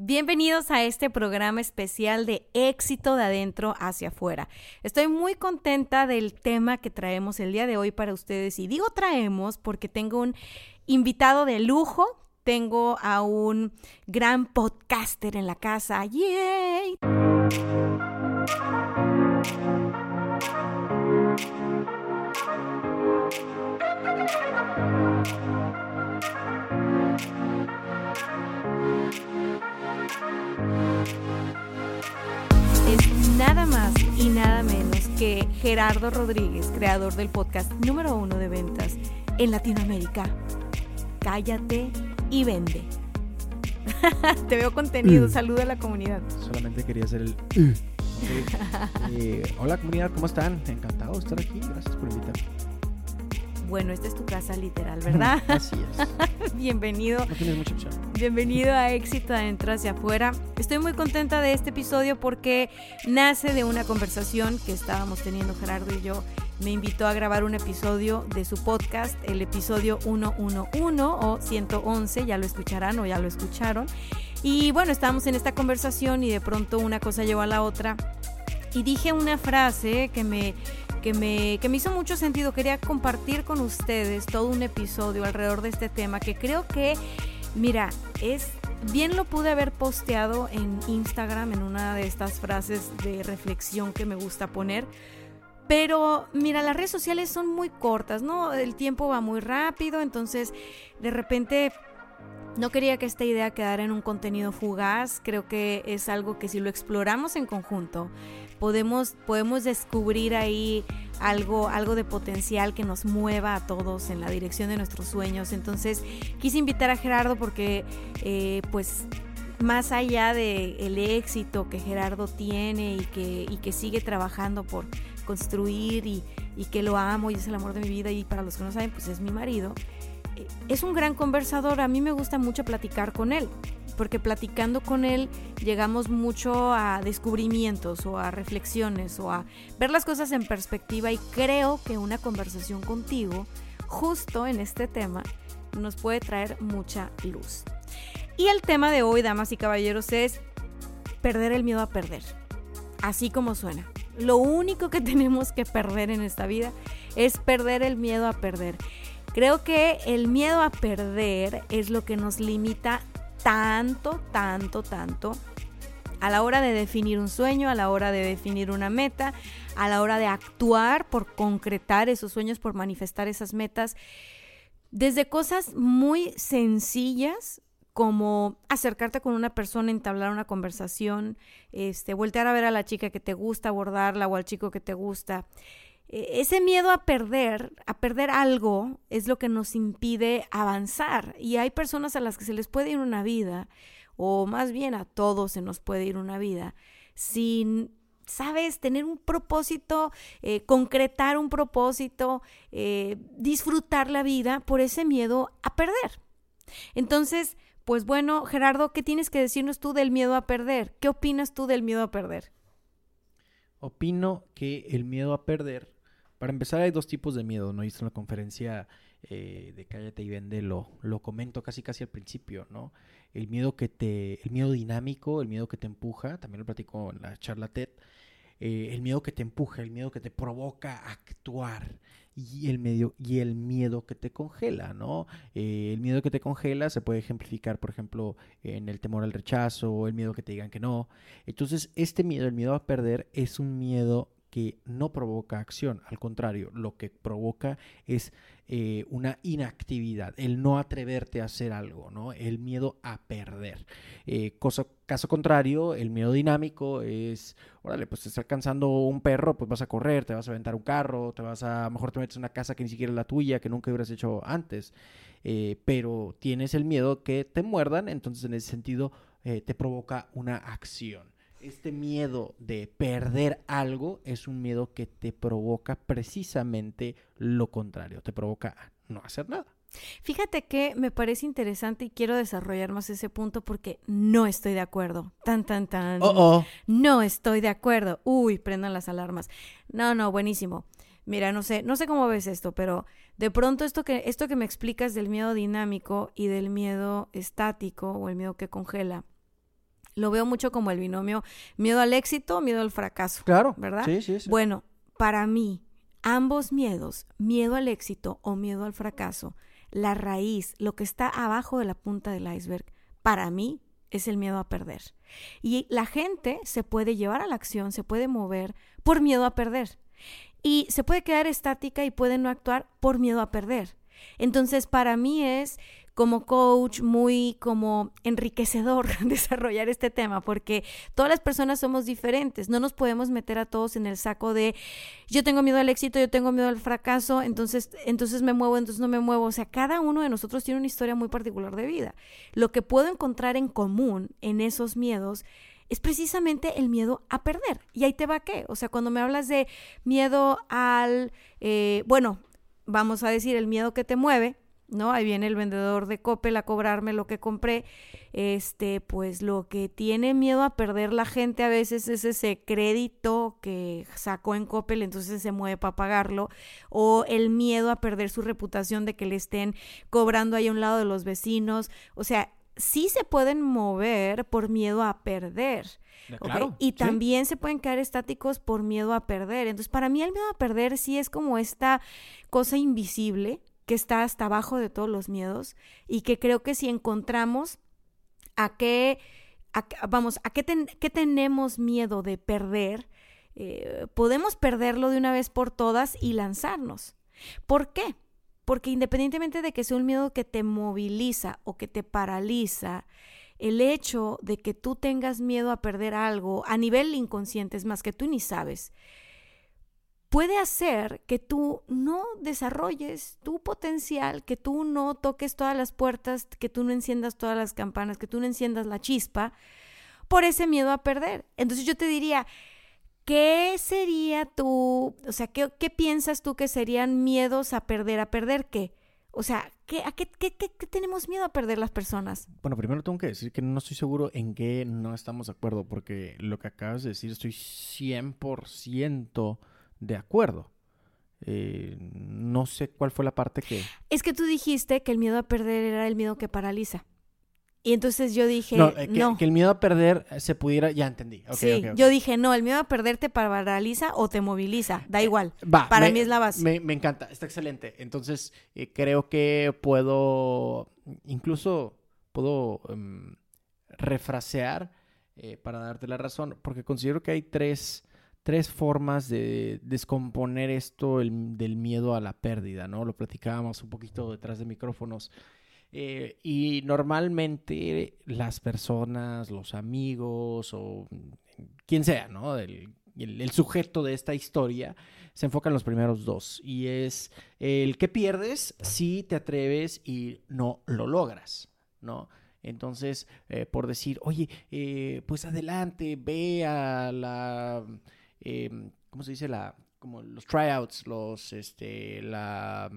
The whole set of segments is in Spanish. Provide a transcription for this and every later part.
Bienvenidos a este programa especial de éxito de adentro hacia afuera. Estoy muy contenta del tema que traemos el día de hoy para ustedes y digo traemos porque tengo un invitado de lujo, tengo a un gran podcaster en la casa. ¡Yay! Más y nada menos que Gerardo Rodríguez, creador del podcast número uno de ventas en Latinoamérica. Cállate y vende. Te veo contenido, Mm. saluda a la comunidad. Solamente quería hacer el... Sí. Eh, hola comunidad, ¿cómo están? Encantado de estar aquí, gracias por invitarme. Bueno, esta es tu casa literal, ¿verdad? Así es. Bienvenido. No tienes mucha opción. Bienvenido a Éxito Adentro hacia afuera. Estoy muy contenta de este episodio porque nace de una conversación que estábamos teniendo Gerardo y yo. Me invitó a grabar un episodio de su podcast, el episodio 111 o 111, ya lo escucharán o ya lo escucharon. Y bueno, estábamos en esta conversación y de pronto una cosa llevó a la otra. Y dije una frase que me, que me, que me hizo mucho sentido. Quería compartir con ustedes todo un episodio alrededor de este tema que creo que Mira, es bien lo pude haber posteado en Instagram en una de estas frases de reflexión que me gusta poner. Pero mira, las redes sociales son muy cortas, ¿no? El tiempo va muy rápido, entonces de repente no quería que esta idea quedara en un contenido fugaz. Creo que es algo que si lo exploramos en conjunto, podemos, podemos descubrir ahí algo, algo de potencial que nos mueva a todos en la dirección de nuestros sueños. Entonces quise invitar a Gerardo porque eh, pues más allá del el éxito que Gerardo tiene y que, y que sigue trabajando por construir y, y que lo amo y es el amor de mi vida y para los que no saben pues es mi marido, eh, es un gran conversador, a mí me gusta mucho platicar con él porque platicando con él llegamos mucho a descubrimientos o a reflexiones o a ver las cosas en perspectiva y creo que una conversación contigo justo en este tema nos puede traer mucha luz. Y el tema de hoy, damas y caballeros, es perder el miedo a perder. Así como suena. Lo único que tenemos que perder en esta vida es perder el miedo a perder. Creo que el miedo a perder es lo que nos limita tanto, tanto, tanto a la hora de definir un sueño, a la hora de definir una meta, a la hora de actuar por concretar esos sueños, por manifestar esas metas, desde cosas muy sencillas como acercarte con una persona, entablar una conversación, este, voltear a ver a la chica que te gusta, abordarla o al chico que te gusta. E, ese miedo a perder, a perder algo, es lo que nos impide avanzar. Y hay personas a las que se les puede ir una vida, o más bien a todos se nos puede ir una vida, sin, sabes, tener un propósito, eh, concretar un propósito, eh, disfrutar la vida por ese miedo a perder. Entonces, pues bueno, Gerardo, ¿qué tienes que decirnos tú del miedo a perder? ¿Qué opinas tú del miedo a perder? Opino que el miedo a perder, para empezar hay dos tipos de miedo, ¿no? Y esto en la conferencia eh, de Cállate y Vende lo, lo comento casi casi al principio, ¿no? El miedo que te, el miedo dinámico, el miedo que te empuja, también lo platico en la charla TED, eh, el miedo que te empuja, el miedo que te provoca a actuar y el, medio, y el miedo que te congela, ¿no? Eh, el miedo que te congela se puede ejemplificar, por ejemplo, en el temor al rechazo, el miedo que te digan que no. Entonces, este miedo, el miedo a perder, es un miedo que no provoca acción, al contrario, lo que provoca es eh, una inactividad, el no atreverte a hacer algo, ¿no? El miedo a perder. Eh, caso contrario, el miedo dinámico es, órale, pues te está alcanzando un perro, pues vas a correr, te vas a aventar un carro, te vas a, mejor te metes en una casa que ni siquiera es la tuya, que nunca hubieras hecho antes, eh, pero tienes el miedo que te muerdan, entonces en ese sentido te provoca una acción. Este miedo de perder algo es un miedo que te provoca precisamente lo contrario, te provoca no hacer nada. Fíjate que me parece interesante y quiero desarrollar más ese punto porque no estoy de acuerdo. Tan, tan, tan. Oh, oh. No estoy de acuerdo. Uy, prendan las alarmas. No, no, buenísimo. Mira, no sé, no sé cómo ves esto, pero de pronto esto que, esto que me explicas del miedo dinámico y del miedo estático o el miedo que congela, lo veo mucho como el binomio miedo al éxito, miedo al fracaso. Claro. ¿Verdad? Sí, sí, sí. Bueno, para mí, ambos miedos, miedo al éxito o miedo al fracaso, la raíz, lo que está abajo de la punta del iceberg, para mí es el miedo a perder. Y la gente se puede llevar a la acción, se puede mover por miedo a perder. Y se puede quedar estática y puede no actuar por miedo a perder. Entonces, para mí es como coach muy como enriquecedor desarrollar este tema porque todas las personas somos diferentes, no nos podemos meter a todos en el saco de yo tengo miedo al éxito, yo tengo miedo al fracaso, entonces entonces me muevo, entonces no me muevo, o sea, cada uno de nosotros tiene una historia muy particular de vida. Lo que puedo encontrar en común en esos miedos es precisamente el miedo a perder. Y ahí te va qué. O sea, cuando me hablas de miedo al, eh, bueno, vamos a decir, el miedo que te mueve, ¿no? Ahí viene el vendedor de Coppel a cobrarme lo que compré. Este, pues lo que tiene miedo a perder la gente a veces es ese crédito que sacó en Coppel, entonces se mueve para pagarlo, o el miedo a perder su reputación de que le estén cobrando ahí a un lado de los vecinos. O sea, sí se pueden mover por miedo a perder. Claro, y sí. también se pueden quedar estáticos por miedo a perder. Entonces, para mí el miedo a perder sí es como esta cosa invisible que está hasta abajo de todos los miedos y que creo que si encontramos a qué, vamos, a qué, ten- qué tenemos miedo de perder, eh, podemos perderlo de una vez por todas y lanzarnos. ¿Por qué? Porque independientemente de que sea un miedo que te moviliza o que te paraliza, el hecho de que tú tengas miedo a perder algo a nivel inconsciente, es más que tú ni sabes, puede hacer que tú no desarrolles tu potencial, que tú no toques todas las puertas, que tú no enciendas todas las campanas, que tú no enciendas la chispa por ese miedo a perder. Entonces yo te diría, ¿qué sería tu, o sea, qué, qué piensas tú que serían miedos a perder? ¿A perder qué? O sea, ¿qué, a qué, qué- qué- qué tenemos miedo a perder las personas? Bueno, primero tengo que decir que no estoy seguro en qué no estamos de acuerdo, porque lo que acabas de decir estoy 100% de acuerdo. Eh, no sé cuál fue la parte que... Es que tú dijiste que el miedo a perder era el miedo que paraliza. Y entonces yo dije, no, eh, que, que el miedo a perder se pudiera... Ya entendí. Ok, sí, yo dije, no, el miedo a perder te paraliza o te moviliza, da igual. Va, Para me- mí es la base. Me, me encanta, está excelente. Entonces, eh, creo que puedo, incluso puedo em, refrasear eh, para darte la razón, porque considero que hay tres, tres formas de descomponer esto el- del miedo a la pérdida, ¿no? Lo platicábamos un poquito detrás de micrófonos. Eh, y normalmente las personas, los amigos o quien sea, ¿no? El sujeto de esta historia se enfoca en los primeros dos. Y es el que pierdes si te atreves y no lo logras, ¿no? Entonces, eh, por decir, oye, eh, pues adelante, ve a la, eh, ¿cómo se dice? La, como los tryouts, los, este, la,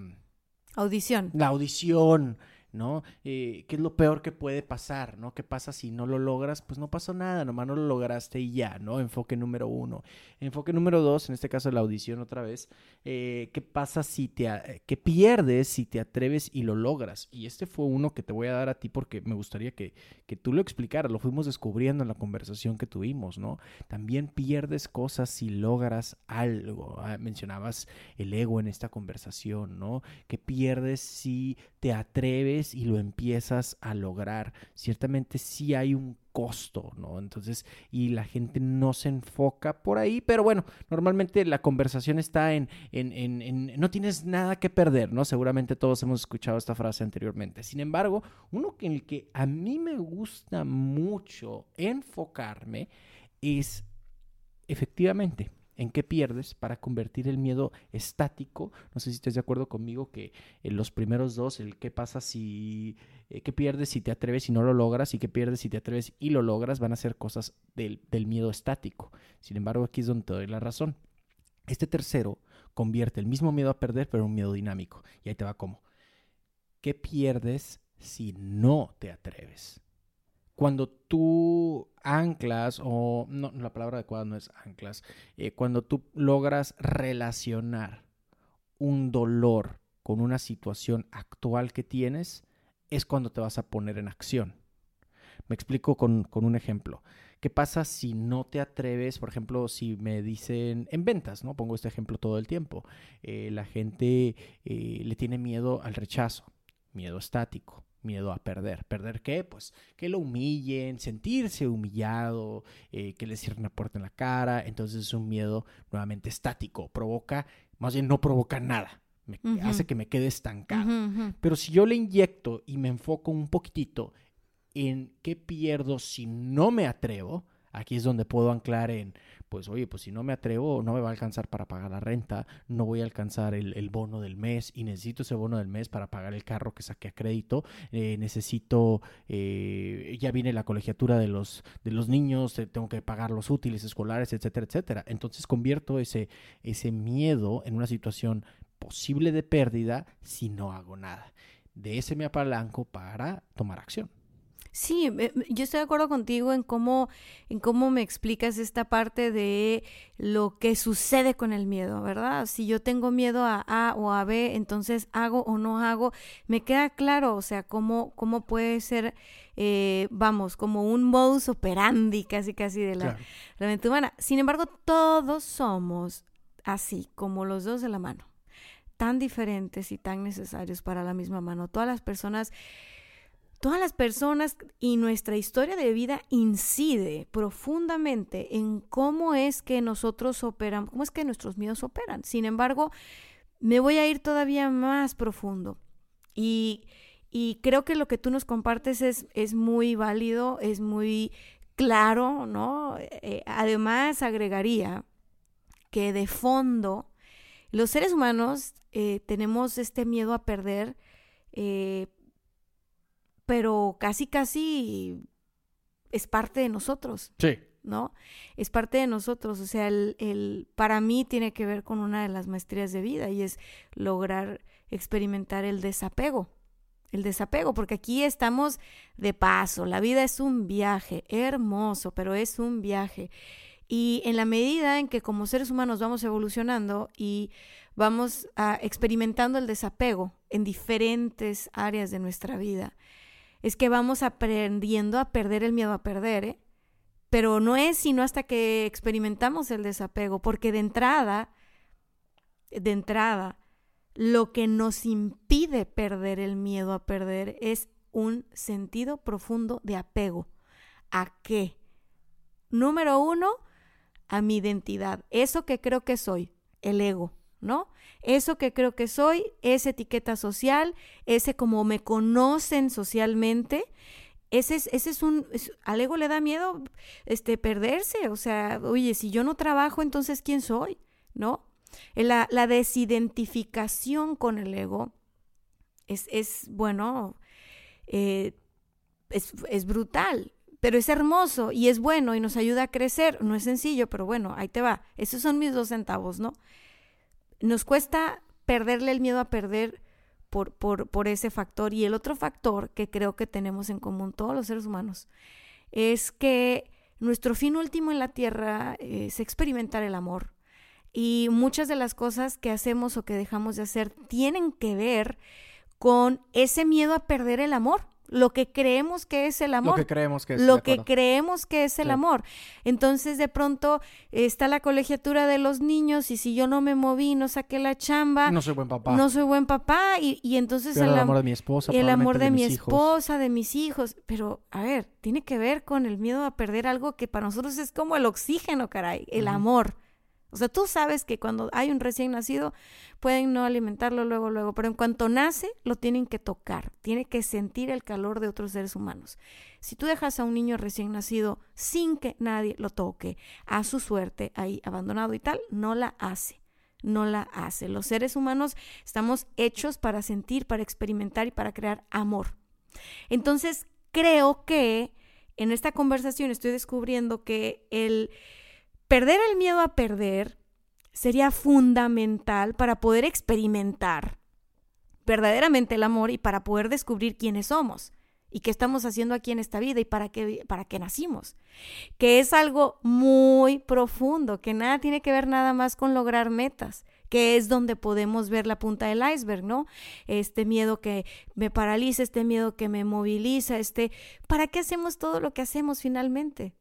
Audición. la audición, ¿no? Eh, ¿Qué es lo peor que puede pasar, ¿no? ¿Qué pasa si no lo logras? Pues no pasó nada, nomás no lo lograste y ya, ¿no? Enfoque número uno. Enfoque número dos, en este caso la audición otra vez, eh, ¿qué pasa si te, eh, qué pierdes si te atreves y lo logras? Y este fue uno que te voy a dar a ti porque me gustaría que, que tú lo explicaras, lo fuimos descubriendo en la conversación que tuvimos, ¿no? También pierdes cosas si logras algo. Ah, mencionabas el ego en esta conversación, ¿no? Que pierdes si te atreves y lo empiezas a lograr. Ciertamente sí hay un costo, ¿no? Entonces, y la gente no se enfoca por ahí, pero bueno, normalmente la conversación está en, en, en, en no tienes nada que perder, ¿no? Seguramente todos hemos escuchado esta frase anteriormente. Sin embargo, uno en el que a mí me gusta mucho enfocarme es efectivamente en qué pierdes para convertir el miedo estático. No sé si estás de acuerdo conmigo que en los primeros dos, el qué pasa si, eh, qué pierdes si te atreves y no lo logras y qué pierdes si te atreves y lo logras, van a ser cosas del, del miedo estático. Sin embargo, aquí es donde te doy la razón. Este tercero convierte el mismo miedo a perder, pero en un miedo dinámico. Y ahí te va como. ¿Qué pierdes si no te atreves? Cuando tú anclas, o no, la palabra adecuada no es anclas, eh, cuando tú logras relacionar un dolor con una situación actual que tienes, es cuando te vas a poner en acción. Me explico con, con un ejemplo. ¿Qué pasa si no te atreves, por ejemplo, si me dicen en ventas, ¿no? Pongo este ejemplo todo el tiempo. Eh, la gente eh, le tiene miedo al rechazo, miedo estático, miedo a perder. ¿Perder qué? Pues que lo humillen, sentirse humillado, eh, que le cierren la puerta en la cara. Entonces es un miedo nuevamente estático. Provoca, más bien no provoca nada. Me, Hace que me quede estancado. Pero si yo le inyecto y me enfoco un poquitito en qué pierdo si no me atrevo, aquí es donde puedo anclar en, pues oye, pues si no me atrevo, no me va a alcanzar para pagar la renta, no voy a alcanzar el, bono del mes y necesito ese bono del mes para pagar el carro que saqué a crédito, eh, necesito, eh, ya viene la colegiatura de los, de los niños, tengo que pagar los útiles escolares, etcétera, etcétera. Entonces convierto ese, ese miedo en una situación posible de pérdida si no hago nada. De ese me apalanco para tomar acción. Sí, yo estoy de acuerdo contigo en cómo, en cómo me explicas esta parte de lo que sucede con el miedo, ¿verdad? Si yo tengo miedo a A o a B, entonces hago o no hago, me queda claro, o sea, cómo, cómo puede ser, eh, vamos, como un modus operandi casi casi de la, la mente humana. Sin embargo, todos somos así, como los dos de la mano, tan diferentes y tan necesarios para la misma mano. Todas las personas todas las personas y nuestra historia de vida incide profundamente en cómo es que nosotros operamos, cómo es que nuestros miedos operan. Sin embargo, me voy a ir todavía más profundo y, creo que lo que tú nos compartes es, es muy válido, es muy claro, ¿no? Eh, además, agregaría que de fondo los seres humanos eh, tenemos este miedo a perder eh, pero casi, casi es parte de nosotros. Sí. ¿No? Es parte de nosotros. O sea, el, el, para mí tiene que ver con una de las maestrías de vida y es lograr experimentar el desapego. El desapego, porque aquí estamos de paso. La vida es un viaje hermoso, pero es un viaje. Y en la medida en que como seres humanos vamos evolucionando y vamos a, experimentando el desapego en diferentes áreas de nuestra vida, es que vamos aprendiendo a perder el miedo a perder, ¿eh? Pero no es sino hasta que experimentamos el desapego, porque de entrada, de entrada, lo que nos impide perder el miedo a perder es un sentido profundo de apego. ¿A qué? Número uno, a mi identidad, eso que creo que soy, el ego. ¿No? Eso que creo que soy, esa etiqueta social, ese como me conocen socialmente, ese es, ese es un, al ego le da miedo este, perderse, o sea, oye, si yo no trabajo, entonces ¿quién soy? ¿No? La, la desidentificación con el ego es, es bueno, eh, es, es brutal, pero es hermoso y es bueno y nos ayuda a crecer. No es sencillo, pero bueno, ahí te va. Esos son mis dos centavos, ¿no? Nos cuesta perderle el miedo a perder por, por, por, ese factor. Y el otro factor que creo que tenemos en común todos los seres humanos es que nuestro fin último en la tierra es experimentar el amor. Y muchas de las cosas que hacemos o que dejamos de hacer tienen que ver con ese miedo a perder el amor lo que creemos que es el amor. Lo que creemos que es. Lo que creemos que es el amor. Entonces, de pronto está la colegiatura de los niños y si yo no me moví, no saqué la chamba. No soy buen papá. No soy buen papá y, y entonces el, amor de mi esposa. El amor de, mi esposa, de mis hijos. Pero, a ver, tiene que ver con el miedo a perder algo que para nosotros es como el oxígeno, caray, el amor. O sea, tú sabes que cuando hay un recién nacido pueden no alimentarlo luego, luego, pero en cuanto nace lo tienen que tocar, tiene que sentir el calor de otros seres humanos. Si tú dejas a un niño recién nacido sin que nadie lo toque, a su suerte, ahí abandonado y tal, no la hace, no la hace. Los seres humanos estamos hechos para sentir, para experimentar y para crear amor. Entonces, creo que en esta conversación estoy descubriendo que el perder el miedo a perder sería fundamental para poder experimentar verdaderamente el amor y para poder descubrir quiénes somos y qué estamos haciendo aquí en esta vida y para qué, para qué nacimos. Que es algo muy profundo, que nada tiene que ver nada más con lograr metas, que es donde podemos ver la punta del iceberg, ¿no? Este miedo que me paraliza, este miedo que me moviliza, este, ¿para qué hacemos todo lo que hacemos finalmente?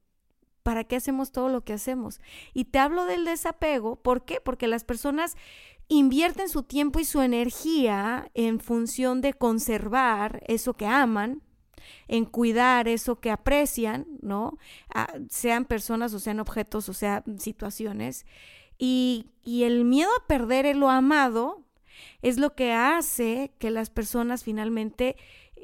¿Para qué hacemos todo lo que hacemos? Y te hablo del desapego, ¿por qué? Porque las personas invierten su tiempo y su energía en función de conservar eso que aman, en cuidar eso que aprecian, ¿no? Ah, sean personas o sean objetos o sean situaciones. Y, y el miedo a perder lo amado es lo que hace que las personas finalmente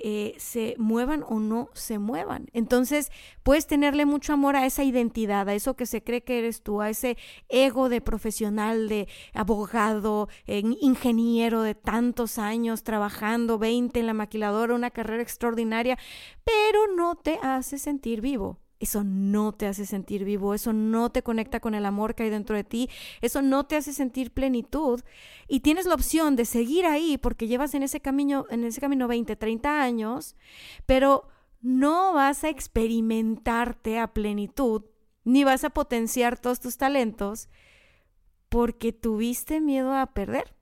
eh, se muevan o no se muevan. Entonces, puedes tenerle mucho amor a esa identidad, a eso que se cree que eres tú, a ese ego de profesional, de abogado, ingeniero de tantos años trabajando, 20 en la maquiladora, una carrera extraordinaria, pero no te hace sentir vivo eso no te hace sentir vivo, eso no te conecta con el amor que hay dentro de ti, eso no te hace sentir plenitud y tienes la opción de seguir ahí porque llevas en ese camino en ese camino 20, 30 años, pero no vas a experimentarte a plenitud ni vas a potenciar todos tus talentos porque tuviste miedo a perder.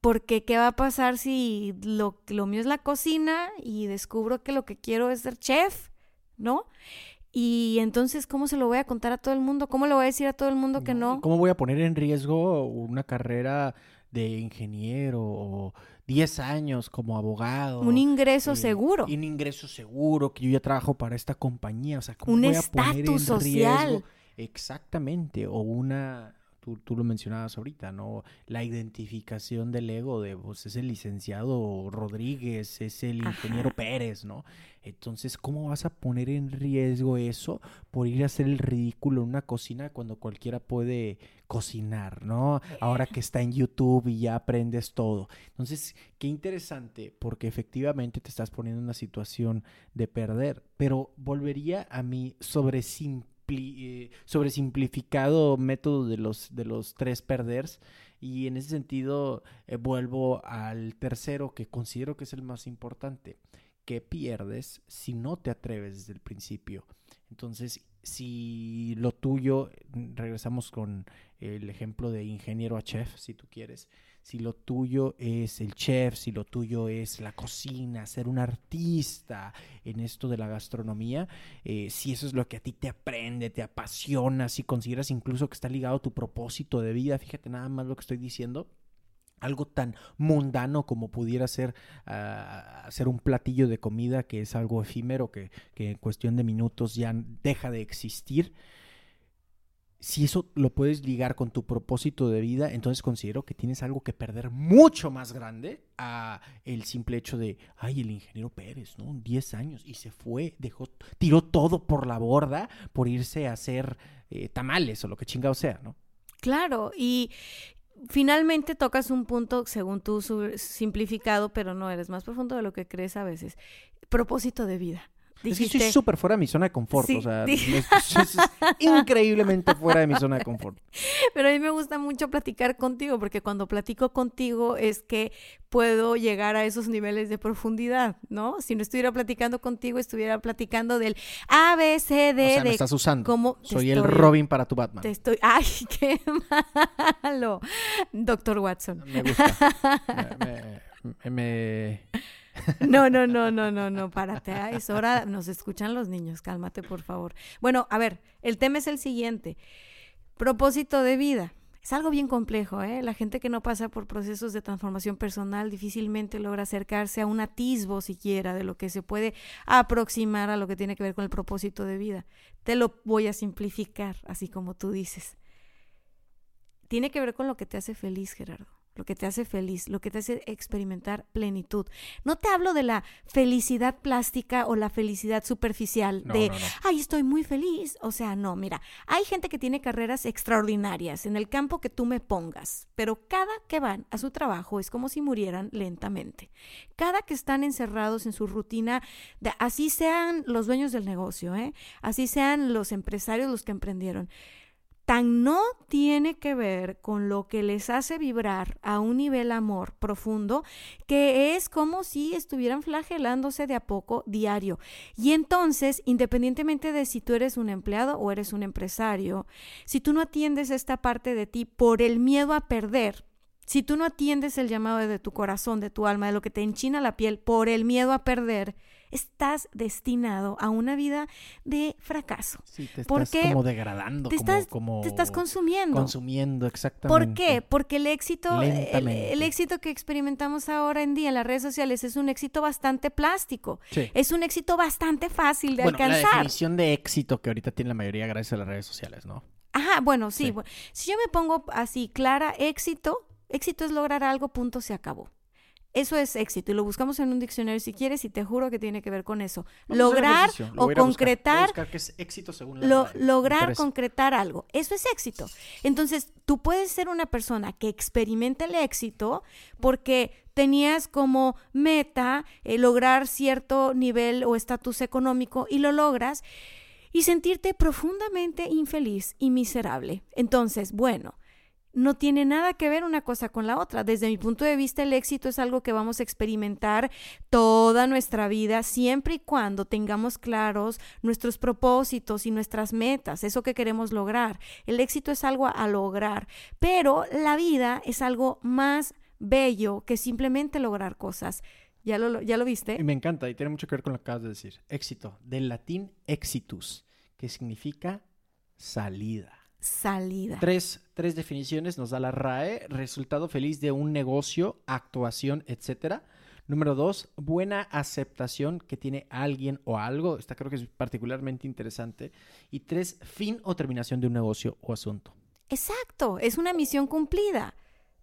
Porque qué va a pasar si lo, lo mío es la cocina y descubro que lo que quiero es ser chef, ¿no? Y entonces, ¿cómo se lo voy a contar a todo el mundo? ¿Cómo le voy a decir a todo el mundo que no? ¿Cómo voy a poner en riesgo una carrera de ingeniero o 10 años como abogado? Un ingreso eh, seguro. Un ingreso seguro, que yo ya trabajo para esta compañía. O sea, ¿cómo un voy a poner en social. riesgo? Exactamente. O una tú, lo mencionabas ahorita, ¿no? La identificación del ego de, pues, es el licenciado Rodríguez, es el ingeniero Pérez, ¿no? Entonces, ¿cómo vas a poner en riesgo eso por ir a hacer el ridículo en una cocina cuando cualquiera puede cocinar, ¿no? Ahora que está en YouTube y ya aprendes todo. Entonces, qué interesante, porque efectivamente te estás poniendo en una situación de perder, pero volvería a mi sobresimple eh, sobresimplificado método de los, de los tres perders. Y en ese sentido eh, vuelvo al tercero que considero que es el más importante. ¿Qué pierdes si no te atreves desde el principio? Entonces, si lo tuyo, regresamos con el ejemplo de ingeniero a chef, si tú quieres, si lo tuyo es el chef, si lo tuyo es la cocina, ser un artista en esto de la gastronomía, eh, si eso es lo que a ti te aprende, te apasiona, si consideras incluso que está ligado a tu propósito de vida, fíjate nada más lo que estoy diciendo, algo tan mundano como pudiera ser ah, hacer un platillo de comida que es algo efímero que, que en cuestión de minutos ya deja de existir si eso lo puedes ligar con tu propósito de vida, entonces considero que tienes algo que perder mucho más grande a el simple hecho de, ay, el ingeniero Pérez, ¿no? 10 años y se fue, dejó, tiró todo por la borda por irse a hacer eh, tamales o lo que chingado sea, ¿no? Claro, y finalmente tocas un punto, según tú, simplificado, pero no eres más profundo de lo que crees a veces. Propósito de vida es que estoy súper fuera de mi zona de confort. o sea, es, increíblemente fuera de mi zona de confort. Pero a mí me gusta mucho platicar contigo, porque cuando platico contigo es que puedo llegar a esos niveles de profundidad, ¿no? Si no estuviera platicando contigo, estuviera platicando del A, B, C, D. O sea, me estás usando. Soy el Robin para tu Batman. Te estoy. ¡Ay, qué malo! Doctor Watson. Me gusta. me no, no, no, no, no, no, párate. Es hora, nos escuchan los niños, cálmate, por favor. Bueno, a ver, el tema es el siguiente. Propósito de vida. Es algo bien complejo, ¿eh? La gente que no pasa por procesos de transformación personal difícilmente logra acercarse a un atisbo siquiera de lo que se puede aproximar a lo que tiene que ver con el propósito de vida. Te lo voy a simplificar, así como tú dices. tiene que ver con lo que te hace feliz, Gerardo lo que te hace feliz, lo que te hace experimentar plenitud. No te hablo de la felicidad plástica o la felicidad superficial de, ay, estoy muy feliz. O sea, no, mira, hay gente que tiene carreras extraordinarias en el campo que tú me pongas, pero cada que van a su trabajo es como si murieran lentamente. Cada que están encerrados en su rutina, de, así sean los dueños del negocio, ¿eh? así sean los empresarios los que emprendieron tan no tiene que ver con lo que les hace vibrar a un nivel amor profundo, que es como si estuvieran flagelándose de a poco diario. Y entonces, independientemente de si tú eres un empleado o eres un empresario, si tú no atiendes esta parte de ti por el miedo a perder, si tú no atiendes el llamado de tu corazón, de tu alma, de lo que te enchina la piel por el miedo a perder, estás destinado a una vida de fracaso. Sí, te estás como degradando, te estás, como te estás consumiendo. Consumiendo, exactamente. ¿Por qué? Porque el éxito, el, éxito que experimentamos ahora en día en las redes sociales es un éxito bastante plástico. Es un éxito bastante fácil de bueno, alcanzar. La definición de éxito que ahorita tiene la mayoría gracias a las redes sociales, ¿no? Ajá, bueno, sí. si yo me pongo así, clara, éxito, éxito es lograr algo, punto, se acabó. Eso es éxito y lo buscamos en un diccionario si quieres y te juro que tiene que ver con eso. lograr o concretar. éxito según lograr concretar algo. Eso es éxito. Entonces, tú puedes ser una persona que experimente el éxito porque tenías como meta eh, lograr cierto nivel o estatus económico y lo logras y sentirte profundamente infeliz y miserable. Entonces, bueno no tiene nada que ver una cosa con la otra. Desde mi punto de vista, el éxito es algo que vamos a experimentar toda nuestra vida, siempre y cuando tengamos claros nuestros propósitos y nuestras metas, eso que queremos lograr. El éxito es algo a lograr, pero la vida es algo más bello que simplemente lograr cosas. ¿Ya lo, ya lo viste? Y me encanta y tiene mucho que ver con lo que acabas de decir. Éxito, del latín exitus, que significa salida salida. Tres, tres definiciones nos da la RAE. Resultado feliz de un negocio, actuación, etcétera. Número dos, buena aceptación que tiene alguien o algo. Esta creo que es particularmente interesante. Y tres, fin o terminación de un negocio o asunto. Exacto, es una misión cumplida.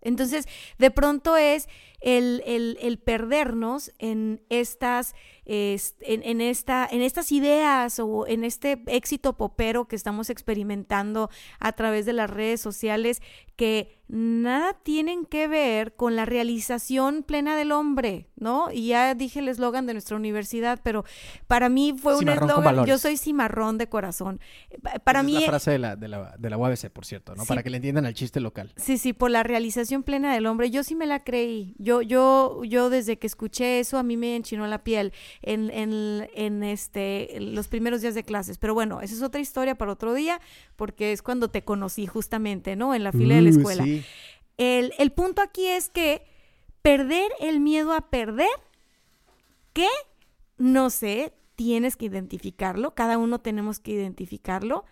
Entonces, de pronto es el, el, perdernos en estas, en, esta, en estas ideas o en este éxito popero que estamos experimentando a través de las redes sociales que nada tienen que ver con la realización plena del hombre, ¿no? Y ya dije el eslogan de nuestra universidad, pero para mí fue un eslogan, yo soy cimarrón de corazón. Para mí... Es la frase de la, de la, de la UABC, por cierto, ¿no? para que le entiendan al chiste local. Sí, sí, por la realización plena del hombre. Yo sí me la creí. Yo, yo, yo desde que escuché eso, a mí me enchinó la piel en, en, en este, los primeros días de clases. Pero bueno, esa es otra historia para otro día, porque es cuando te conocí justamente, ¿no? En la fila de la escuela. El, punto aquí es que perder el miedo a perder, que no sé, tienes que identificarlo, cada uno tenemos que identificarlo,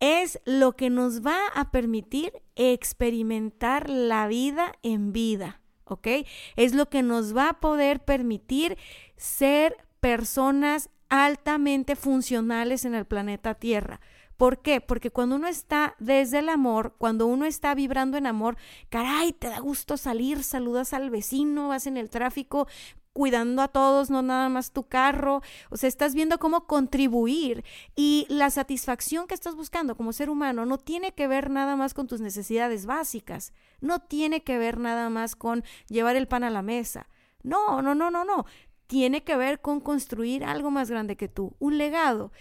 es lo que nos va a permitir experimentar la vida en vida, ¿ok? Es lo que nos va a poder permitir ser personas altamente funcionales en el planeta Tierra. ¿Por qué? Porque cuando uno está desde el amor, cuando uno está vibrando en amor, caray, te da gusto salir, saludas al vecino, vas en el tráfico cuidando a todos, no nada más tu carro, o sea, estás viendo cómo contribuir y la satisfacción que estás buscando como ser humano no tiene que ver nada más con tus necesidades básicas, no tiene que ver nada más con llevar el pan a la mesa. No, no, no, no, no. Tiene que ver con construir algo más grande que tú, un legado.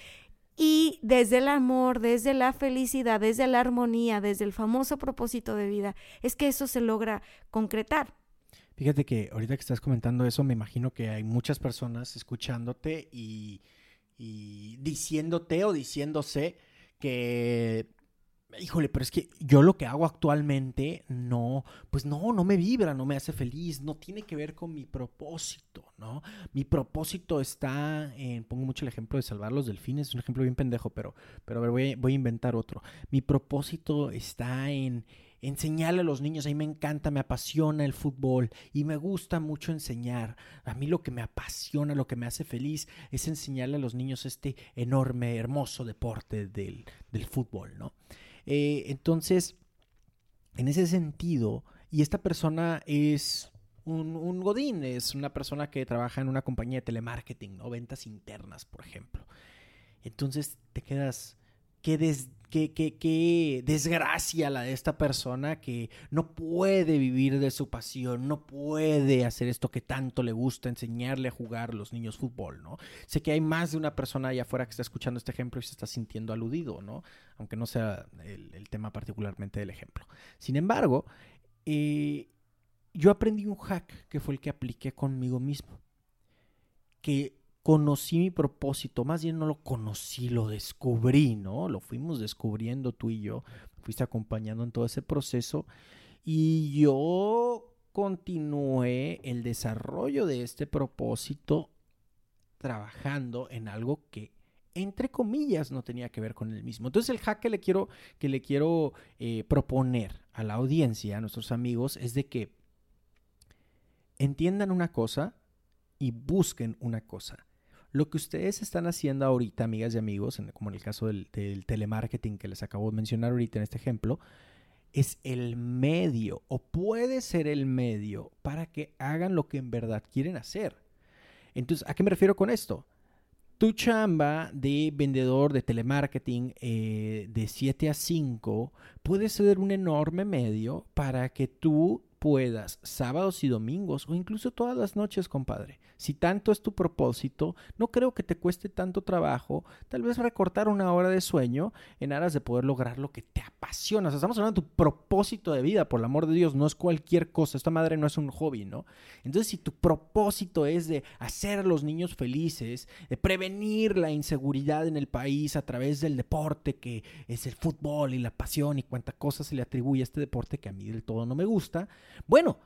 Y desde el amor, desde la felicidad, desde la armonía, desde el famoso propósito de vida, es que eso se logra concretar. Fíjate que ahorita que estás comentando eso, me imagino que hay muchas personas escuchándote y, y diciéndote o diciéndose que híjole, pero es que yo lo que hago actualmente no, pues no, no me vibra, no me hace feliz, no tiene que ver con mi propósito, ¿no? Mi propósito está en, pongo mucho el ejemplo de salvar los delfines, es un ejemplo bien pendejo, pero, pero a ver, voy, voy a inventar otro. Mi propósito está en enseñarle a los niños, a mí me encanta, me apasiona el fútbol y me gusta mucho enseñar. A mí lo que me apasiona, lo que me hace feliz es enseñarle a los niños este enorme, hermoso deporte del, del fútbol, ¿no? Eh, entonces, en ese sentido, y esta persona es un, un, godín, es una persona que trabaja en una compañía de telemarketing, ¿no? Ventas internas, por ejemplo. Entonces te quedas, ¿qué, qué, qué, qué desgracia la de esta persona que no puede vivir de su pasión, no puede hacer esto que tanto le gusta, enseñarle a jugar a los niños fútbol, ¿no? Sé que hay más de una persona allá afuera que está escuchando este ejemplo y se está sintiendo aludido, ¿no? Aunque no sea el, tema particularmente del ejemplo. Sin embargo, eh, yo aprendí un hack que fue el que apliqué conmigo mismo. Que conocí mi propósito, más bien no lo conocí, lo descubrí, ¿no? Lo fuimos descubriendo tú y yo, fuiste acompañando en todo ese proceso y yo continué el desarrollo de este propósito trabajando en algo que entre comillas no tenía que ver con el mismo. Entonces el hack que le quiero, que le quiero eh, proponer a la audiencia, a nuestros amigos, es de que entiendan una cosa y busquen una cosa. Lo que ustedes están haciendo ahorita, amigas y amigos, como en el caso del, del, telemarketing que les acabo de mencionar ahorita en este ejemplo, es el medio o puede ser el medio para que hagan lo que en verdad quieren hacer. Entonces, ¿a qué me refiero con esto? Tu chamba de vendedor de telemarketing eh, de 7 a 5 puede ser un enorme medio para que tú puedas sábados y domingos o incluso todas las noches, compadre. Si tanto es tu propósito, no creo que te cueste tanto trabajo, tal vez recortar una hora de sueño en aras de poder lograr lo que te apasiona. O sea, estamos hablando de tu propósito de vida, por el amor de Dios, no es cualquier cosa. Esta madre no es un hobby, ¿no? Entonces, si tu propósito es de hacer a los niños felices, de prevenir la inseguridad en el país a través del deporte que es el fútbol y la pasión y cuánta cosa se le atribuye a este deporte que a mí del todo no me gusta, bueno,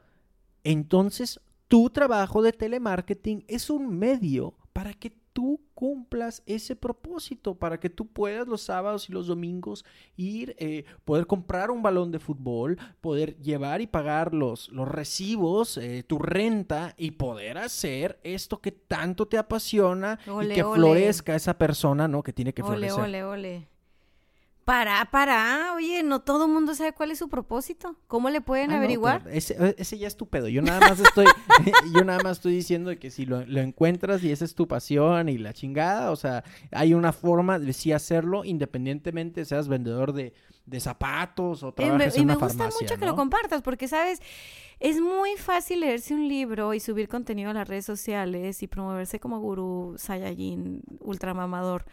entonces tu trabajo de telemarketing es un medio para que tú cumplas ese propósito, para que tú puedas los sábados y los domingos ir, eh, poder comprar un balón de fútbol, poder llevar y pagar los, los recibos, eh, tu renta y poder hacer esto que tanto te apasiona ole, y que ole. florezca esa persona, ¿no? Que tiene que ole, florecer. ole, ole. Para, para, oye, no todo el mundo sabe cuál es su propósito. ¿Cómo le pueden Ah, averiguar? ese, ese, ya es tu pedo. Yo nada más estoy, yo nada más estoy diciendo que si lo, lo, encuentras y esa es tu pasión y la chingada, o sea, hay una forma de sí hacerlo, independientemente seas vendedor de, de zapatos o trabajes y me, en una y me gusta farmacia, mucho ¿no? que lo compartas, porque sabes, es muy fácil leerse un libro y subir contenido a las redes sociales y promoverse como gurú Saiyajin ultramamador.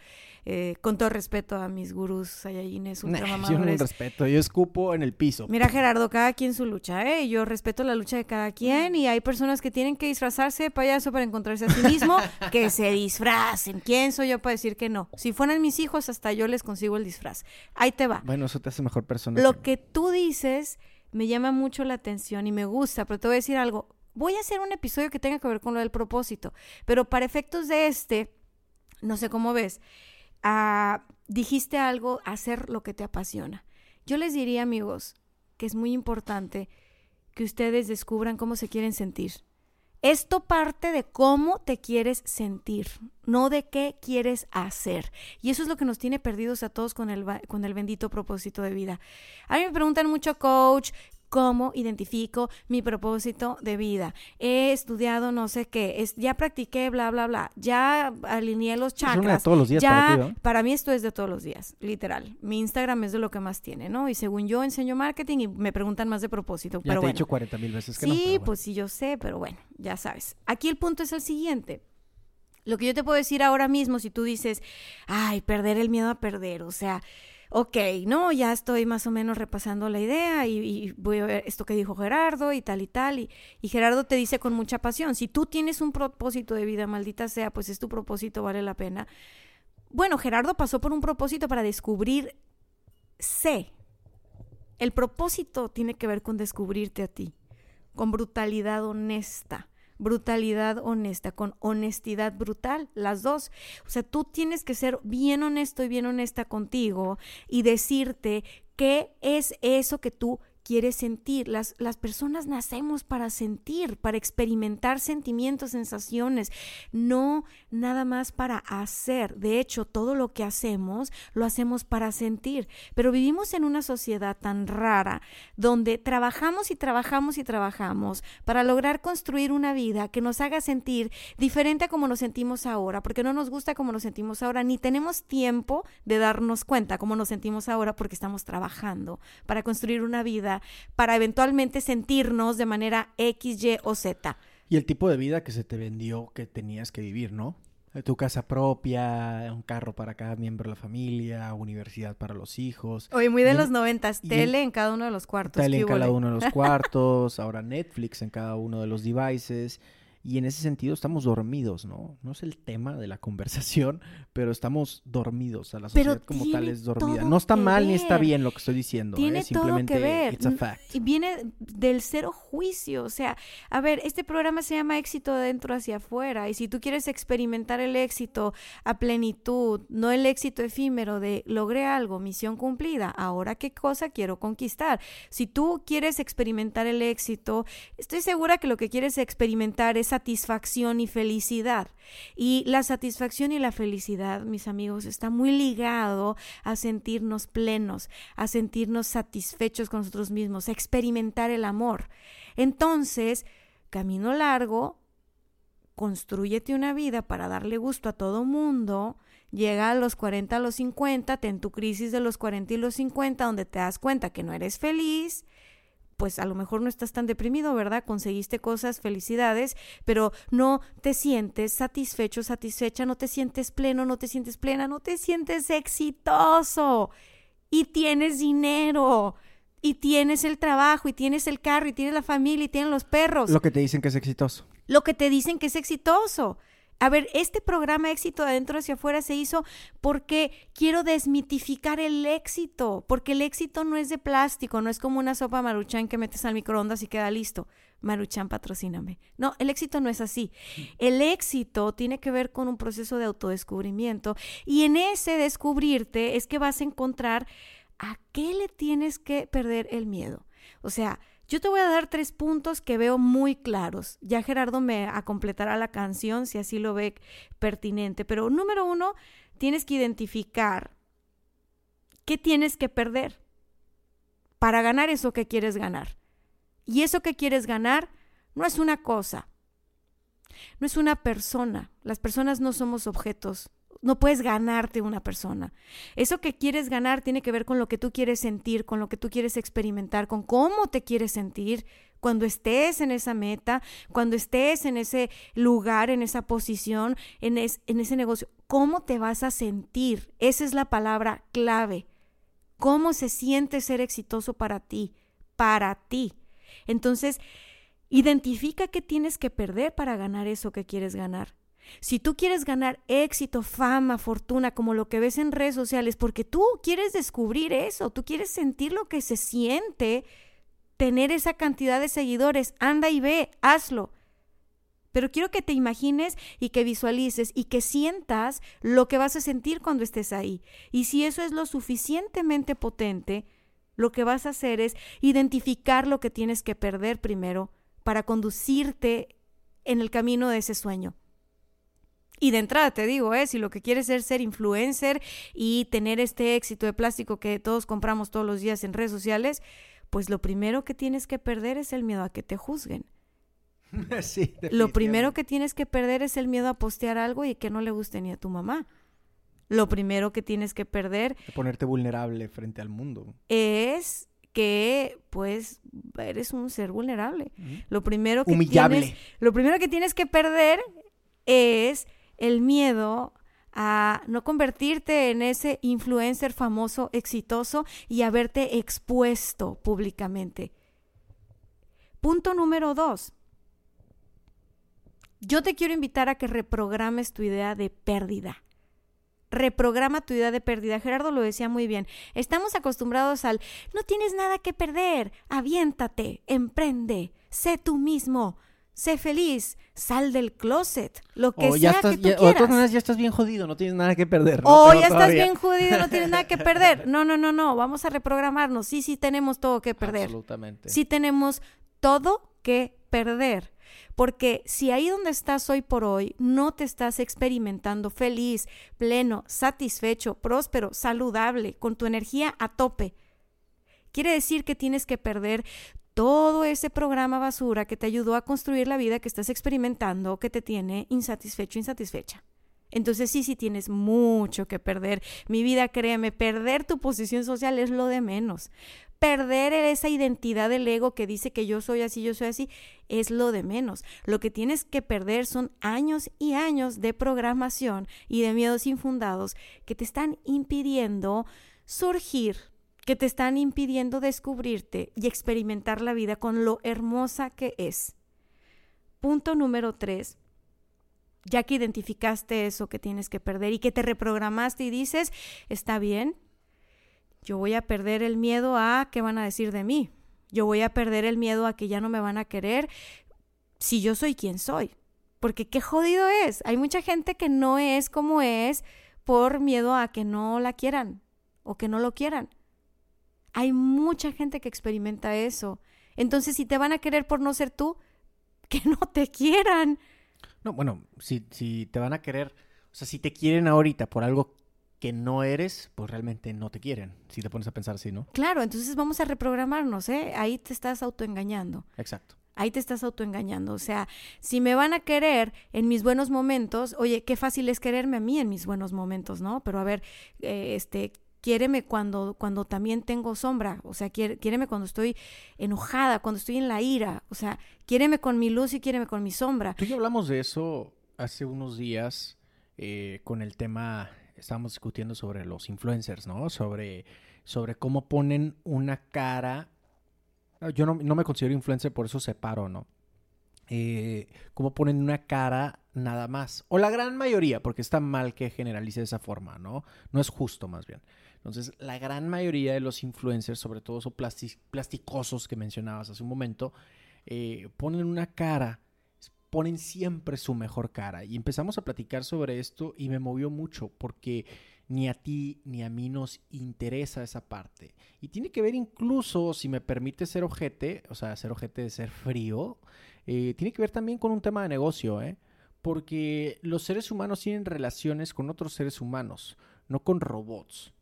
Eh, con todo respeto a mis gurús Saiyajines Nah, yo no ultramamadores. respeto, yo escupo en el piso. Mira, Gerardo, cada quien su lucha, ¿eh? Yo respeto la lucha de cada quien y hay personas que tienen que disfrazarse de payaso para encontrarse a sí mismo, que se disfracen. ¿Quién soy yo para decir que no? Si fueran mis hijos, hasta yo les consigo el disfraz. Ahí te va. Bueno, eso te hace mejor persona. Lo que tú dices me llama mucho la atención y me gusta, pero te voy a decir algo. Voy a hacer un episodio que tenga que ver con lo del propósito, pero para efectos de este, no sé cómo ves, uh, dijiste algo, hacer lo que te apasiona. Yo les diría, amigos, que es muy importante que ustedes descubran cómo se quieren sentir. Esto parte de cómo te quieres sentir, no de qué quieres hacer. Y eso es lo que nos tiene perdidos a todos con el, con el bendito propósito de vida. A mí me preguntan mucho, coach, cómo identifico mi propósito de vida. He estudiado no sé qué, es, ya practiqué bla bla bla, ya alineé los chakras. Es todos los días ya, para, ti, ¿no? para mí esto es de todos los días, literal. Mi Instagram es de lo que más tiene, ¿no? Y según yo enseño marketing y me preguntan más de propósito. Ya pero te bueno. he dicho 40 mil veces que sí, no. Sí, bueno. pues sí, yo sé, pero bueno, ya sabes. Aquí el punto es el siguiente. Lo que yo te puedo decir ahora mismo, si tú dices, ay, perder el miedo a perder, o sea, ok, no, ya estoy más o menos repasando la idea y, voy a ver esto que dijo Gerardo y tal y tal. Y, y, Gerardo te dice con mucha pasión, si tú tienes un propósito de vida, maldita sea, pues es tu propósito, vale la pena. Bueno, Gerardo pasó por un propósito para descubrir C. El propósito tiene que ver con descubrirte a ti, con brutalidad honesta brutalidad honesta, con honestidad brutal, las dos. O sea, tú tienes que ser bien honesto y bien honesta contigo y decirte qué es eso que tú quiere sentir. Las, las personas nacemos para sentir, para experimentar sentimientos, sensaciones, no nada más para hacer. De hecho, todo lo que hacemos lo hacemos para sentir. Pero vivimos en una sociedad tan rara donde trabajamos y trabajamos y trabajamos para lograr construir una vida que nos haga sentir diferente a como nos sentimos ahora, porque no nos gusta como nos sentimos ahora, ni tenemos tiempo de darnos cuenta cómo nos sentimos ahora porque estamos trabajando para construir una vida para eventualmente sentirnos de manera X, Y o Z. Y el tipo de vida que se te vendió que tenías que vivir, ¿no? Tu casa propia, un carro para cada miembro de la familia, universidad para los hijos. Oye, muy de los noventas, tele en cada uno de los cuartos. Tele en cada uno de los cuartos, ahora Netflix en cada uno de los devices. Y en ese sentido estamos dormidos, ¿no? No es el tema de la conversación, pero estamos dormidos. A la sociedad como tal es dormida. No está mal ni está bien lo que estoy diciendo. Tiene ¿eh? Simplemente todo que ver. it's a fact. Y viene del cero juicio. O sea, a ver, este programa se llama éxito de dentro hacia afuera. Y si tú quieres experimentar el éxito a plenitud, no el éxito efímero de logré algo, misión cumplida, ahora qué cosa quiero conquistar. Si tú quieres experimentar el éxito, estoy segura que lo que quieres experimentar es satisfacción y felicidad. Y la satisfacción y la felicidad, mis amigos, está muy ligado a sentirnos plenos, a sentirnos satisfechos con nosotros mismos, a experimentar el amor. Entonces, camino largo, construyete una vida para darle gusto a todo mundo, llega a los 40, a los 50, ten tu crisis de los 40 y los 50, donde te das cuenta que no eres feliz, pues a lo mejor no estás tan deprimido, ¿verdad? Conseguiste cosas, felicidades, pero no te sientes satisfecho, satisfecha, no te sientes pleno, no te sientes plena, no te sientes exitoso y tienes dinero y tienes el trabajo y tienes el carro y tienes la familia y tienes los perros. Lo que te dicen que es exitoso. Lo que te dicen que es exitoso. A ver, este programa Éxito de adentro hacia afuera se hizo porque quiero desmitificar el éxito, porque el éxito no es de plástico, no es como una sopa maruchan que metes al microondas y queda listo. Maruchan, patrocíname. No, el éxito no es así. El éxito tiene que ver con un proceso de autodescubrimiento y en ese descubrirte es que vas a encontrar a qué le tienes que perder el miedo. O sea, yo te voy a dar tres puntos que veo muy claros. Ya Gerardo me completará la canción si así lo ve pertinente. Pero número uno, tienes que identificar qué tienes que perder para ganar eso que quieres ganar. Y eso que quieres ganar no es una cosa, no es una persona. Las personas no somos objetos no puedes ganarte una persona. Eso que quieres ganar tiene que ver con lo que tú quieres sentir, con lo que tú quieres experimentar, con cómo te quieres sentir cuando estés en esa meta, cuando estés en ese lugar, en esa posición, en, ese negocio. ¿Cómo te vas a sentir? Esa es la palabra clave. ¿Cómo se siente ser exitoso para ti? Para ti. Entonces, identifica qué tienes que perder para ganar eso que quieres ganar. Si tú quieres ganar éxito, fama, fortuna, como lo que ves en redes sociales, porque tú quieres descubrir eso, tú quieres sentir lo que se siente tener esa cantidad de seguidores, anda y ve, hazlo. Pero quiero que te imagines y que visualices y que sientas lo que vas a sentir cuando estés ahí. Y si eso es lo suficientemente potente, lo que vas a hacer es identificar lo que tienes que perder primero para conducirte en el camino de ese sueño. Y de entrada te digo, ¿eh? si lo que quieres es ser influencer y tener este éxito de plástico que todos compramos todos los días en redes sociales, pues lo primero que tienes que perder es el miedo a que te juzguen. sí, lo primero que tienes que perder es el miedo a postear algo y que no le guste ni a tu mamá. Lo primero que tienes que perder... De ponerte vulnerable frente al mundo. Es que pues eres un ser vulnerable. Lo primero que Humillable. tienes lo primero que tienes que perder es el miedo a no convertirte en ese influencer famoso, exitoso y haberte expuesto públicamente. Punto número dos. Yo te quiero invitar a que reprogrames tu idea de pérdida. Reprograma tu idea de pérdida. Gerardo lo decía muy bien. Estamos acostumbrados al no tienes nada que perder, aviéntate, emprende, sé tú mismo. Sé feliz, sal del closet, lo que O sea estás, que tú ya, o de todas quieras. maneras ya estás bien jodido, no tienes nada que perder. ¿no? O Pero ya estás todavía- bien jodido, no tienes nada que perder. No, no, no, no, vamos a reprogramarnos. Sí, sí tenemos todo que perder. Absolutamente. Sí tenemos todo que perder. Porque si ahí donde estás hoy por hoy no te estás experimentando feliz, pleno, satisfecho, próspero, saludable, con tu energía a tope, quiere decir que tienes que perder todo ese programa basura que te ayudó a construir la vida que estás experimentando, que te tiene insatisfecho, insatisfecha. Entonces sí, sí tienes mucho que perder. Mi vida, créeme, perder tu posición social es lo de menos. Perder esa identidad del ego que dice que yo soy así, yo soy así, es lo de menos. Lo que tienes que perder son años y años de programación y de miedos infundados que te están impidiendo surgir, que te están impidiendo descubrirte y experimentar la vida con lo hermosa que es. Punto número tres ya que identificaste eso que tienes que perder y que te reprogramaste y dices, está bien, yo voy a perder el miedo a qué van a decir de mí, yo voy a perder el miedo a que ya no me van a querer si yo soy quien soy, porque qué jodido es, hay mucha gente que no es como es por miedo a que no la quieran o que no lo quieran. Hay mucha gente que experimenta eso. Entonces, si te van a querer por no ser tú, que no te quieran. No, bueno, si, si te van a querer, o sea, si te quieren ahorita por algo que no eres, pues realmente no te quieren. Si te pones a pensar así, ¿no? Claro, entonces vamos a reprogramarnos, ¿eh? Ahí te estás autoengañando. Exacto. Ahí te estás autoengañando. O sea, si me van a querer en mis buenos momentos, oye, qué fácil es quererme a mí en mis buenos momentos, ¿no? Pero a ver, eh, este, quiéreme cuando, cuando también tengo sombra. O sea, quiéreme cuando estoy enojada, cuando estoy en la ira. O sea, quiéreme con mi luz y quiéreme con mi sombra. Tú y yo hablamos de eso hace unos días eh, con el tema, estábamos discutiendo sobre los influencers, ¿no? Sobre, sobre cómo ponen una cara. Ah, Yo no, no me considero influencer, por eso separo, ¿no? Eh, cómo ponen una cara nada más. O la gran mayoría, porque está mal que generalice de esa forma, ¿no? No es justo más bien. Entonces, la gran mayoría de los influencers, sobre todo esos plasti- plasticosos que mencionabas hace un momento, eh, ponen una cara, ponen siempre su mejor cara. Y empezamos a platicar sobre esto y me movió mucho porque ni a ti ni a mí nos interesa esa parte. Y tiene que ver incluso, si me permite ser ojete, o sea, ser ojete de ser frío, eh, tiene que ver también con un tema de negocio, ¿eh? Porque los seres humanos tienen relaciones con otros seres humanos, no con robots.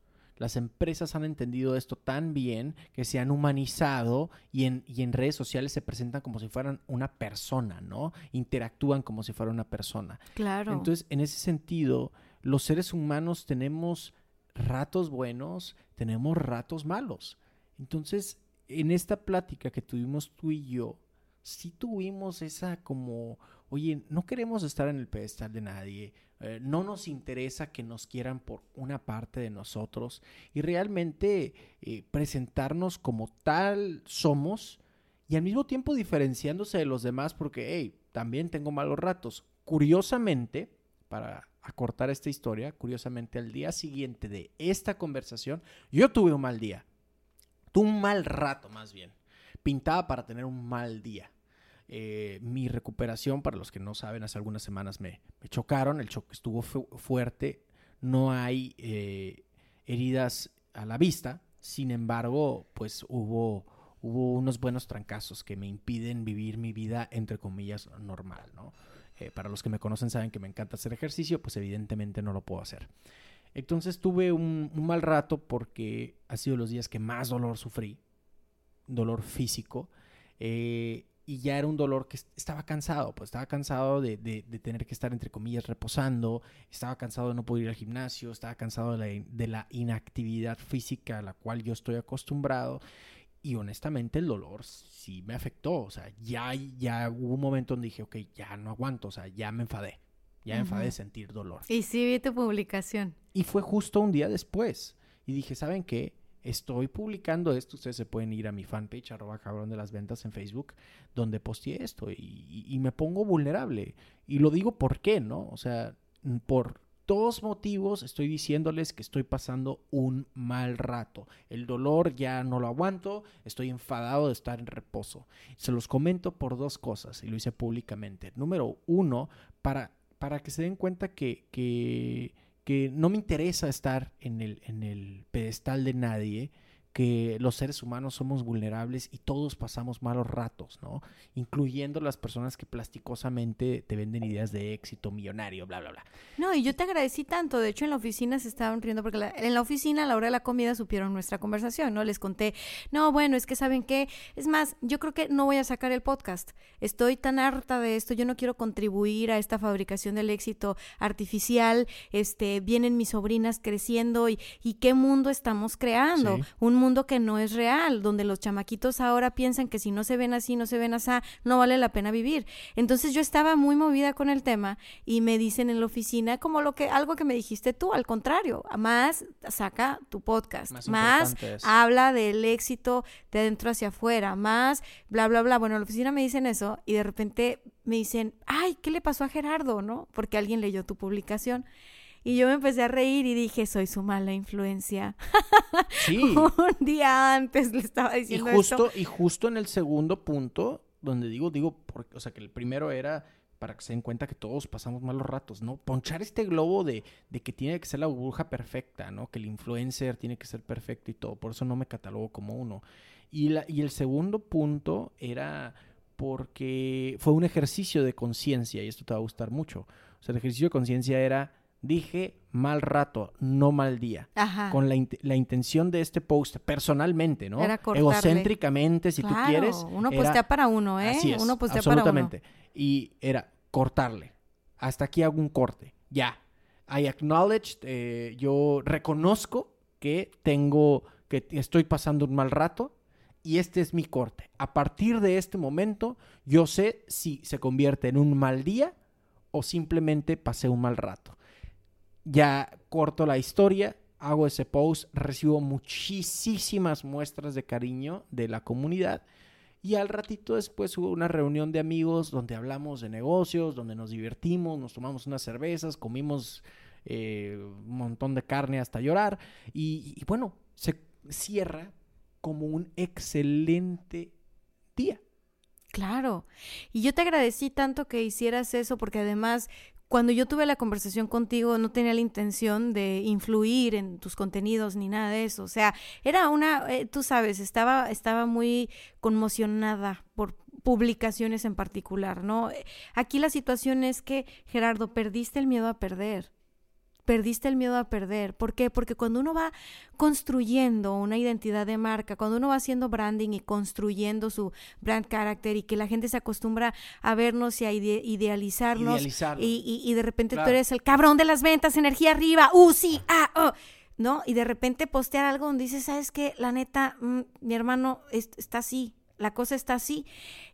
Las empresas han entendido esto tan bien que se han humanizado y en, y en redes sociales se presentan como si fueran una persona, ¿no? Interactúan como si fuera una persona. Claro. Entonces, en ese sentido, los seres humanos tenemos ratos buenos, tenemos ratos malos. Entonces, en esta plática que tuvimos tú y yo, sí tuvimos esa como, oye, no queremos estar en el pedestal de nadie, eh, no nos interesa que nos quieran por una parte de nosotros y realmente eh, presentarnos como tal somos y al mismo tiempo diferenciándose de los demás porque, hey, también tengo malos ratos. Curiosamente, para acortar esta historia, curiosamente al día siguiente de esta conversación, yo tuve un mal día. Tuve un mal rato más bien. Pintaba para tener un mal día. Eh, mi recuperación, para los que no saben, hace algunas semanas me, chocaron, el choque estuvo fu- fuerte, no hay eh, heridas a la vista, sin embargo, pues hubo, hubo unos buenos trancazos que me impiden vivir mi vida, entre comillas, normal, ¿no? Eh, para los que me conocen saben que me encanta hacer ejercicio, pues evidentemente no lo puedo hacer. Entonces tuve un, un mal rato porque ha sido los días que más dolor sufrí, dolor físico, eh, y ya era un dolor que est- estaba cansado, pues estaba cansado de, de- de tener que estar, entre comillas, reposando, estaba cansado de no poder ir al gimnasio, estaba cansado de la, de la inactividad física a la cual yo estoy acostumbrado, y honestamente el dolor sí me afectó, o sea, ya, ya hubo un momento donde dije, ok, ya no aguanto, o sea, ya me enfadé, ya me enfadé de sentir dolor. Y sí vi tu publicación. Y fue justo un día después. Y dije, ¿saben qué? Estoy publicando esto. Ustedes se pueden ir a mi fanpage, arroba cabrón de las ventas en Facebook, donde posteé esto. Y, me pongo vulnerable. Y lo digo por qué, ¿no? O sea, por dos motivos estoy diciéndoles que estoy pasando un mal rato. El dolor ya no lo aguanto, estoy enfadado de estar en reposo. Se los comento por dos cosas y lo hice públicamente. Número uno, para, para que se den cuenta que, que, no me interesa estar en el, en el pedestal de nadie que los seres humanos somos vulnerables y todos pasamos malos ratos, ¿no? Incluyendo las personas que plasticosamente te venden ideas de éxito millonario, bla, bla, bla. No, y yo te agradecí tanto. De hecho, en la oficina se estaban riendo porque en la oficina a la hora de la comida supieron nuestra conversación, ¿no? Les conté, no, bueno, es que saben qué. Es más, yo creo que no voy a sacar el podcast. Estoy tan harta de esto. Yo no quiero contribuir a esta fabricación del éxito artificial. Este, vienen mis sobrinas creciendo y, y qué mundo estamos creando. Un mundo que no es real, donde los chamaquitos ahora piensan que si no se ven así, no se ven así, no vale la pena vivir. Entonces yo estaba muy movida con el tema y me dicen en la oficina como lo que algo que me dijiste tú, al contrario, más saca tu podcast, más, habla del éxito de adentro hacia afuera, más bla bla bla. Bueno, en la oficina me dicen eso y de repente me dicen, "Ay, ¿qué le pasó a Gerardo?", ¿no? Porque alguien leyó tu publicación. Y yo me empecé a reír y dije, soy su mala influencia. Sí. Un día antes le estaba diciendo y justo, Y justo en el segundo punto, donde digo, digo, porque, o sea, que el primero era para que se den cuenta que todos pasamos malos ratos, ¿no? Ponchar este globo de, de que tiene que ser la burbuja perfecta, ¿no? Que el influencer tiene que ser perfecto y todo. Por eso no me catalogo como uno. Y, la, y el segundo punto era porque fue un ejercicio de conciencia y esto te va a gustar mucho. O sea, el ejercicio de conciencia era dije mal rato, no mal día. Con la, intención de este post, personalmente, ¿no? Era Egocéntricamente, si tú quieres. Uno postea para uno, ¿eh? Así es, uno postea absolutamente. para uno. Y era cortarle. Hasta aquí hago un corte. Ya. I acknowledge, eh, yo reconozco que tengo, que estoy pasando un mal rato y este es mi corte. A partir de este momento, yo sé si se convierte en un mal día o simplemente pasé un mal rato ya corto la historia, hago ese post, recibo muchísimas muestras de cariño de la comunidad y al ratito después hubo una reunión de amigos donde hablamos de negocios, donde nos divertimos, nos tomamos unas cervezas, comimos eh, un montón de carne hasta llorar y, y bueno, se cierra como un excelente día. Claro. Y yo te agradecí tanto que hicieras eso porque además cuando yo tuve la conversación contigo no tenía la intención de influir en tus contenidos ni nada de eso. O sea, era una, eh, tú sabes, estaba, estaba muy conmocionada por publicaciones en particular, ¿no? Aquí la situación es que, Gerardo, perdiste el miedo a perder perdiste el miedo a perder. ¿Por qué? Porque cuando uno va construyendo una identidad de marca, cuando uno va haciendo branding y construyendo su brand character y que la gente se acostumbra a vernos y a idealizarnos y, de repente tú eres el cabrón de las ventas, energía arriba, uh, sí, ah, oh, ¿no? Y de repente postear algo donde dices, ¿sabes qué? La neta, mm, mi hermano está así, la cosa está así.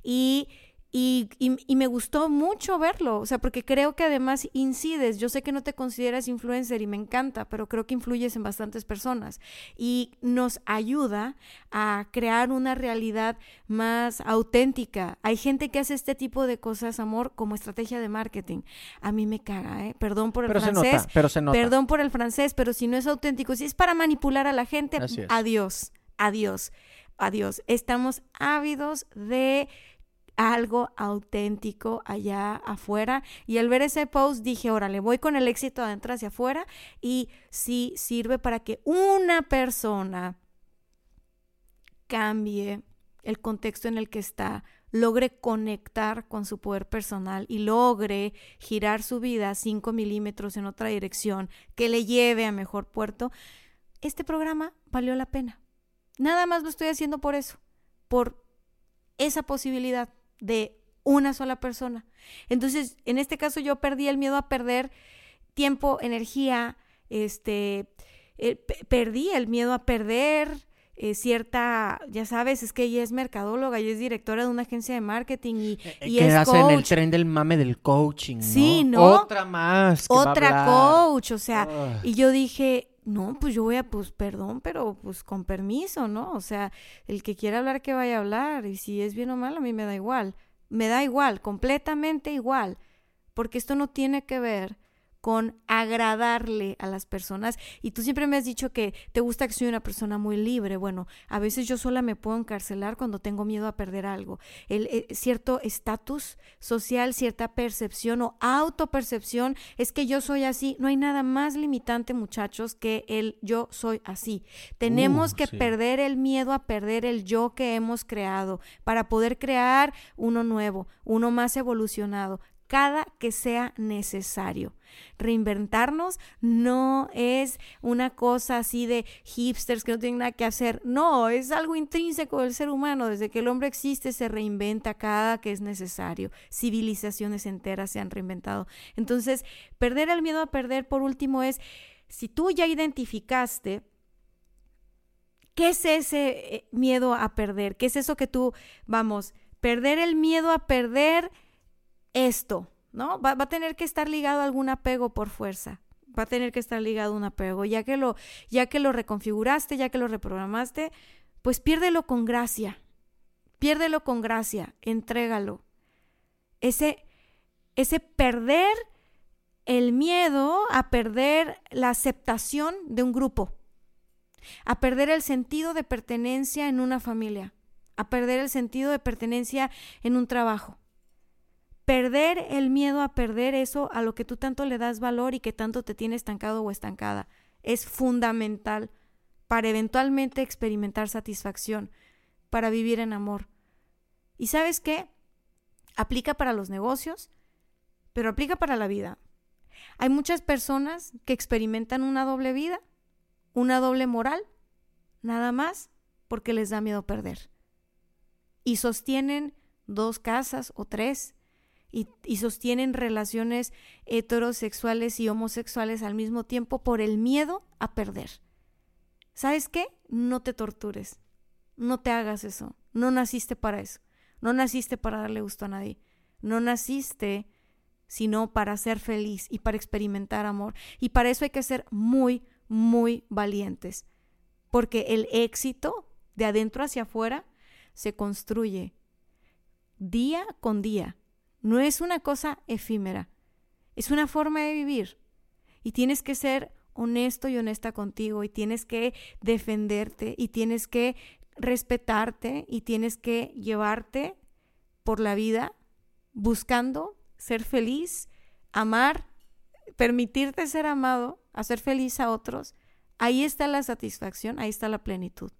Y y, y, me gustó mucho verlo, o sea, porque creo que además incides, yo sé que no te consideras influencer y me encanta, pero creo que influyes en bastantes personas y nos ayuda a crear una realidad más auténtica. Hay gente que hace este tipo de cosas, amor, como estrategia de marketing. A mí me caga, ¿eh? Perdón por el francés. pero se nota. Perdón por el francés, pero si no es auténtico, si es para manipular a la gente, adiós, adiós, adiós. Estamos ávidos de algo auténtico allá afuera. Y al ver ese post dije, órale, voy con el éxito adentro hacia afuera y sí sirve para que una persona cambie el contexto en el que está, logre conectar con su poder personal y logre girar su vida cinco milímetros en otra dirección que le lleve a mejor puerto, este programa valió la pena. Nada más lo estoy haciendo por eso, por esa posibilidad de una sola persona. Entonces, en este caso yo perdí el miedo a perder tiempo, energía, este, eh, perdí el miedo a perder eh, cierta, ya sabes, es que ella es mercadóloga, y es directora de una agencia de marketing y, eh, y que es en el tren del mame del coaching, ¿no? Sí, ¿no? Otra más. Otra coach, o sea, y yo dije, no, pues yo voy a, pues perdón, pero pues con permiso, ¿no? O sea, el que quiera hablar que vaya a hablar y si es bien o mal a mí me da igual, me da igual, completamente igual, porque esto no tiene que ver con agradarle a las personas. Y tú siempre me has dicho que te gusta que soy una persona muy libre. Bueno, a veces yo sola me puedo encarcelar cuando tengo miedo a perder algo. El, eh, cierto estatus social, cierta percepción o autopercepción es que yo soy así. No hay nada más limitante, muchachos, que el yo soy así. Tenemos Uh, que sí. perder el miedo a perder el yo que hemos creado para poder crear uno nuevo, uno más evolucionado cada que sea necesario. Reinventarnos no es una cosa así de hipsters que no tienen nada que hacer. No, es algo intrínseco del ser humano. Desde que el hombre existe se reinventa cada que es necesario. Civilizaciones enteras se han reinventado. Entonces, perder el miedo a perder, por último, es si tú ya identificaste ¿Qué es ese eh, miedo a perder? ¿Qué es eso que tú, vamos, perder el miedo a perder esto, ¿no? Va, a tener que estar ligado a algún apego por fuerza. Va a tener que estar ligado a un apego. Ya que lo, ya que lo reconfiguraste, ya que lo reprogramaste, pues piérdelo con gracia. Piérdelo con gracia. Entrégalo. Ese, ese perder el miedo a perder la aceptación de un grupo a perder el sentido de pertenencia en una familia, a perder el sentido de pertenencia en un trabajo. Perder el miedo a perder eso a lo que tú tanto le das valor y que tanto te tiene estancado o estancada es fundamental para eventualmente experimentar satisfacción, para vivir en amor. ¿Y sabes qué? Aplica para los negocios, pero aplica para la vida. Hay muchas personas que experimentan una doble vida una doble moral, nada más porque les da miedo perder. Y sostienen dos casas o tres, y, sostienen relaciones heterosexuales y homosexuales al mismo tiempo por el miedo a perder. ¿Sabes qué? No te tortures, no te hagas eso, no naciste para eso, no naciste para darle gusto a nadie, no naciste sino para ser feliz y para experimentar amor. Y para eso hay que ser muy, muy valientes, porque el éxito de adentro hacia afuera se construye día con día. No es una cosa efímera, es una forma de vivir. Y tienes que ser honesto y honesta contigo y tienes que defenderte y tienes que respetarte y tienes que llevarte por la vida buscando ser feliz, amar, permitirte ser amado, hacer feliz a otros, ahí está la satisfacción, ahí está la plenitud.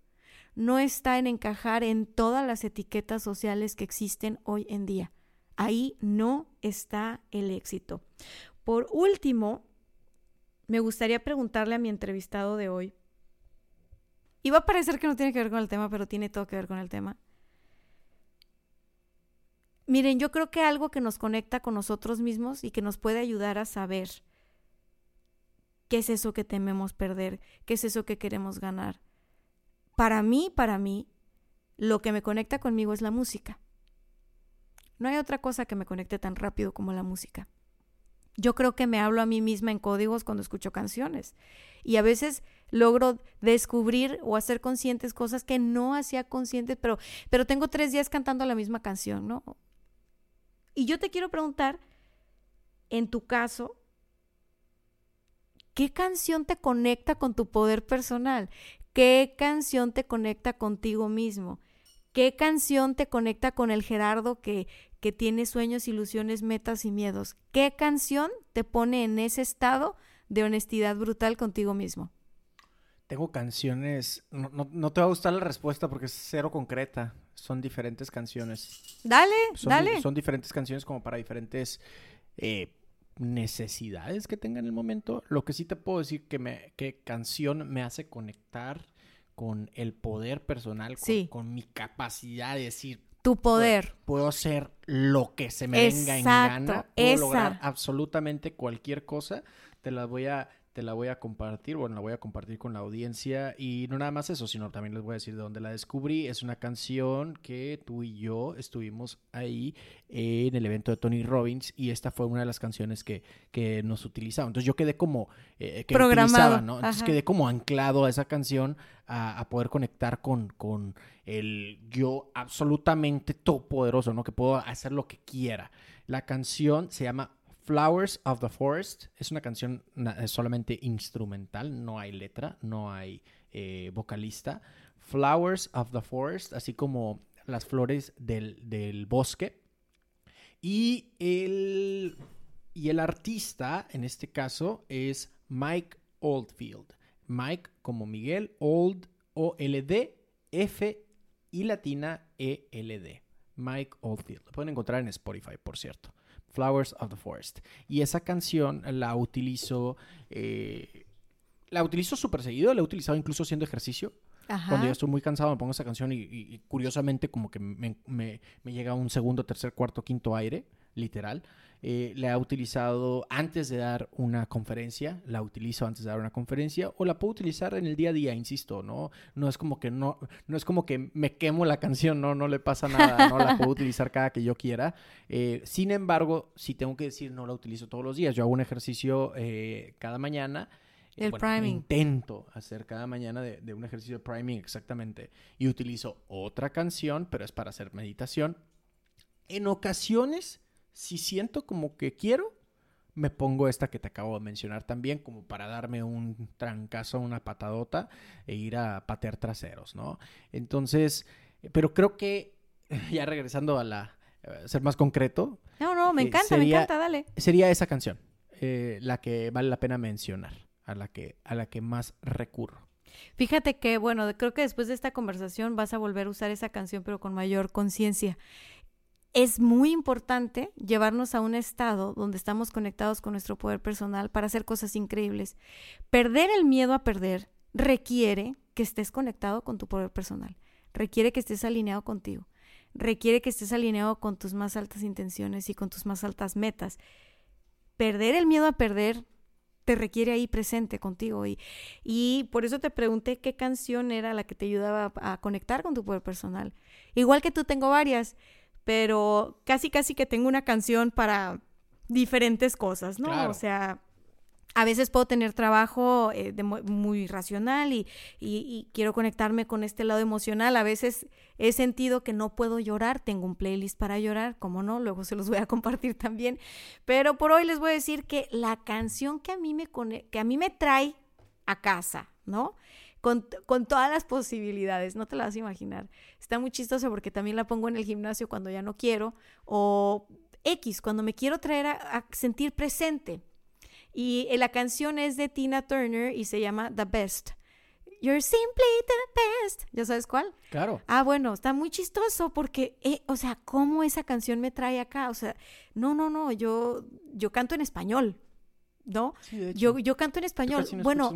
No está en encajar en todas las etiquetas sociales que existen hoy en día. Ahí no está el éxito. Por último, me gustaría preguntarle a mi entrevistado de hoy, y va a parecer que no tiene que ver con el tema, pero tiene todo que ver con el tema. Miren, yo creo que algo que nos conecta con nosotros mismos y que nos puede ayudar a saber qué es eso que tememos perder, qué es eso que queremos ganar. Para mí, para mí, lo que me conecta conmigo es la música. No hay otra cosa que me conecte tan rápido como la música. Yo creo que me hablo a mí misma en códigos cuando escucho canciones y a veces logro descubrir o hacer conscientes cosas que no hacía conscientes, pero, pero tengo tres días cantando la misma canción, ¿no? Y yo te quiero preguntar, en tu caso, ¿qué canción te conecta con tu poder personal? ¿Qué canción te conecta contigo mismo? ¿Qué canción te conecta con el Gerardo que, que tiene sueños, ilusiones, metas y miedos? ¿Qué canción te pone en ese estado de honestidad brutal contigo mismo? Tengo canciones, no, no, no, te va a gustar la respuesta porque es cero concreta, son diferentes canciones. Dale, son, dale. Son diferentes canciones como para diferentes eh, necesidades que tenga en el momento. Lo que sí te puedo decir que, me, que canción me hace conectar con el poder personal, con, sí. con mi capacidad de decir, tu poder. Puedo, hacer lo que se me Exacto, venga en gana. Puedo esa. lograr absolutamente cualquier cosa. Te la voy a, te la voy a compartir. Bueno, la voy a compartir con la audiencia. Y no nada más eso, sino también les voy a decir de dónde la descubrí. Es una canción que tú y yo estuvimos ahí en el evento de Tony Robbins. Y esta fue una de las canciones que, que nos utilizaba. Entonces yo quedé como eh, que programado. ¿no? Entonces Ajá. quedé como anclado a esa canción a, a poder conectar con, con el yo absolutamente todopoderoso, ¿no? Que puedo hacer lo que quiera. La canción se llama Flowers of the Forest es una canción solamente instrumental, no hay letra, no hay eh, vocalista. Flowers of the Forest, así como las flores del, bosque. Y el, y el artista, en este caso, es Mike Oldfield. Mike como Miguel, Old, O-L-D, F y latina E-L-D. Mike Oldfield. Lo pueden encontrar en Spotify, por cierto. Flowers of the Forest. Y esa canción la utilizo, eh, la utilizo súper seguido, la he utilizado incluso haciendo ejercicio. Cuando ya estoy muy cansado me pongo esa canción y, curiosamente como que me, me, llega un segundo, tercer, cuarto, quinto aire, literal. Eh, la he utilizado antes de dar una conferencia, la utilizo antes de dar una conferencia o la puedo utilizar en el día a día, insisto, ¿no? No es como que no, no es como que me quemo la canción, no, no le pasa nada, no la puedo utilizar cada que yo quiera. Eh, sin embargo, si tengo que decir, no la utilizo todos los días. Yo hago un ejercicio eh, cada mañana el priming. Intento hacer cada mañana de, un ejercicio de priming exactamente. Y utilizo otra canción, pero es para hacer meditación. En ocasiones, si siento como que quiero, me pongo esta que te acabo de mencionar también, como para darme un trancazo, una patadota e ir a patear traseros, ¿no? Entonces, pero creo que, ya regresando a la, ser más concreto. No, no, me eh, encanta, me encanta, dale. Sería esa canción, eh, la que vale la pena mencionar a la que, a la que más recurro. Fíjate que, bueno, creo que después de esta conversación vas a volver a usar esa canción, pero con mayor conciencia. Es muy importante llevarnos a un estado donde estamos conectados con nuestro poder personal para hacer cosas increíbles. Perder el miedo a perder requiere que estés conectado con tu poder personal, requiere que estés alineado contigo, requiere que estés alineado con tus más altas intenciones y con tus más altas metas. Perder el miedo a perder te requiere ahí presente contigo. Y, y por eso te pregunté qué canción era la que te ayudaba a, conectar con tu poder personal. Igual que tú tengo varias, pero casi casi que tengo una canción para diferentes cosas, ¿no? O sea, a veces puedo tener trabajo eh, muy racional y, quiero conectarme con este lado emocional. A veces he sentido que no puedo llorar, tengo un playlist para llorar, como no, luego se los voy a compartir también. Pero por hoy les voy a decir que la canción que a mí me, que a mí me trae a casa, ¿no? Con, con, todas las posibilidades, no te la vas a imaginar. Está muy chistoso porque también la pongo en el gimnasio cuando ya no quiero o X, cuando me quiero traer a sentir presente. Y eh, la canción es de Tina Turner y se llama The Best. You're simply the best. ¿Ya sabes cuál? Claro. Ah, bueno, está muy chistoso porque, eh, o sea, ¿cómo esa canción me trae acá? O sea, no, no, no, yo, yo canto en español, ¿no? Yo, yo canto en español. bueno,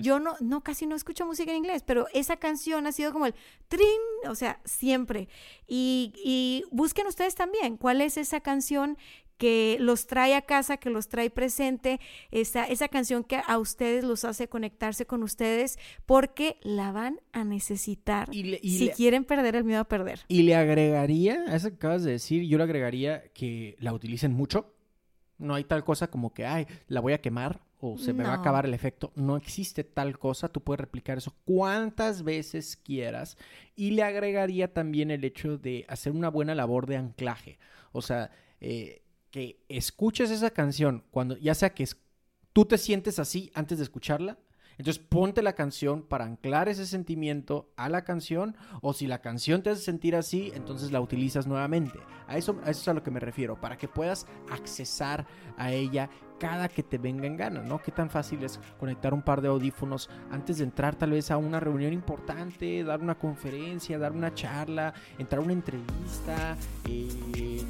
yo no, no, casi no escucho música en inglés, pero esa canción ha sido como el trin, o sea, siempre. Y, y busquen ustedes también cuál es esa canción que los trae a casa, que los trae presente, esa, esa canción que a ustedes los hace conectarse con ustedes, porque la van a necesitar si quieren perder el miedo a perder. Y le agregaría, a eso que acabas de decir, yo le agregaría que la utilicen mucho. No hay tal cosa como que, ay, la voy a quemar o se me va a acabar el efecto. No existe tal cosa. Tú puedes replicar eso cuantas veces quieras. Y le agregaría también el hecho de hacer una buena labor de anclaje. O sea, eh, que escuches esa canción cuando, ya sea que tú te sientes así antes de escucharla, entonces ponte la canción para anclar ese sentimiento a la canción o si la canción te hace sentir así, entonces la utilizas nuevamente. A eso, a eso es a lo que me refiero, para que puedas accesar a ella cada que te venga en gana, ¿no? Qué tan fácil es conectar un par de audífonos antes de entrar tal vez a una reunión importante, dar una conferencia, dar una charla, entrar a una entrevista, eh,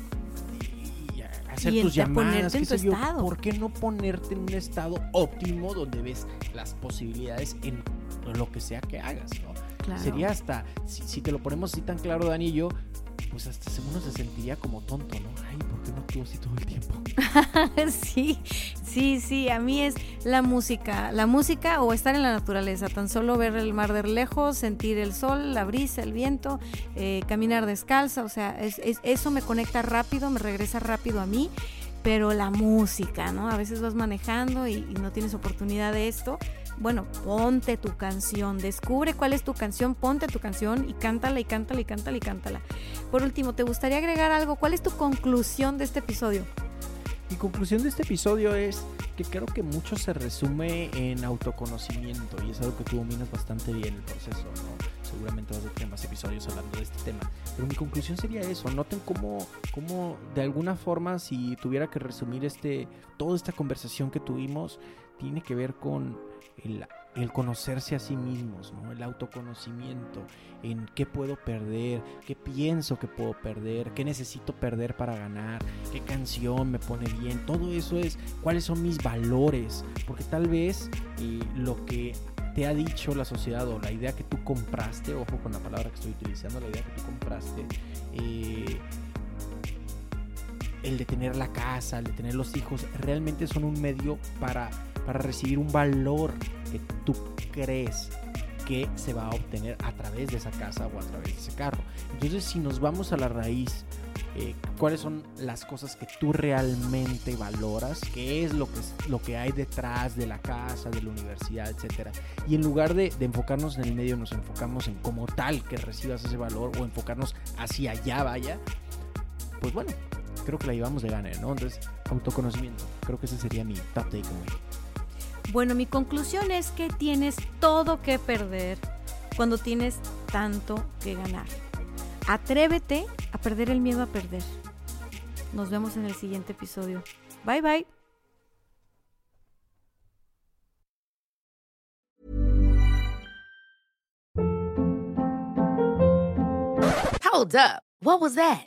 hacer tus llamadas, en tu estado. ¿Por qué no ponerte en un estado óptimo donde ves las posibilidades en lo que sea que hagas, ¿no? Sería hasta, si, te lo ponemos así tan claro, Dani y yo, pues hasta uno se sentiría como tonto, ¿no? Ay, ¿por qué no actúo así todo el tiempo? sí, sí, sí, a mí es la música, la música o estar en la naturaleza, tan solo ver el mar de lejos, sentir el sol, la brisa, el viento, eh, caminar descalza, o sea, es, eso me conecta rápido, me regresa rápido a mí pero la música, ¿no? A veces vas manejando y, no tienes oportunidad de esto. Bueno, ponte tu canción, descubre cuál es tu canción, ponte tu canción y cántala y cántala y cántala y cántala. Por último, ¿te gustaría agregar algo? ¿Cuál es tu conclusión de este episodio? Mi conclusión de este episodio es que creo que mucho se resume en autoconocimiento y es algo que tú dominas bastante bien el proceso, ¿no? Seguramente vas a tener más episodios hablando de este tema. Pero mi conclusión sería eso, noten cómo, cómo de alguna forma si tuviera que resumir este, toda esta conversación que tuvimos, tiene que ver con el, conocerse a sí mismos, ¿no? el autoconocimiento, en qué puedo perder, qué pienso que puedo perder, qué necesito perder para ganar, qué canción me pone bien, todo eso es cuáles son mis valores, porque tal vez eh, lo que te ha dicho la sociedad o la idea que tú compraste, ojo con la palabra que estoy utilizando, la idea que tú compraste, eh, el de tener la casa, el de tener los hijos, realmente son un medio para, para recibir un valor que tú crees que se va a obtener a través de esa casa o a través de ese carro. Entonces, si nos vamos a la raíz, eh, cuáles son las cosas que tú realmente valoras, qué es lo que, lo que hay detrás de la casa, de la universidad, etcétera. Y en lugar de, enfocarnos en el medio, nos enfocamos en como tal que recibas ese valor o enfocarnos hacia allá, vaya, pues bueno, creo que la llevamos de gana, ¿no? Entonces, autoconocimiento, creo que ese sería mi top takeaway. Bueno, mi conclusión es que tienes todo que perder cuando tienes tanto que ganar. Atrévete a perder el miedo a perder. Nos vemos en el siguiente episodio. Bye bye. Hold up. What was that?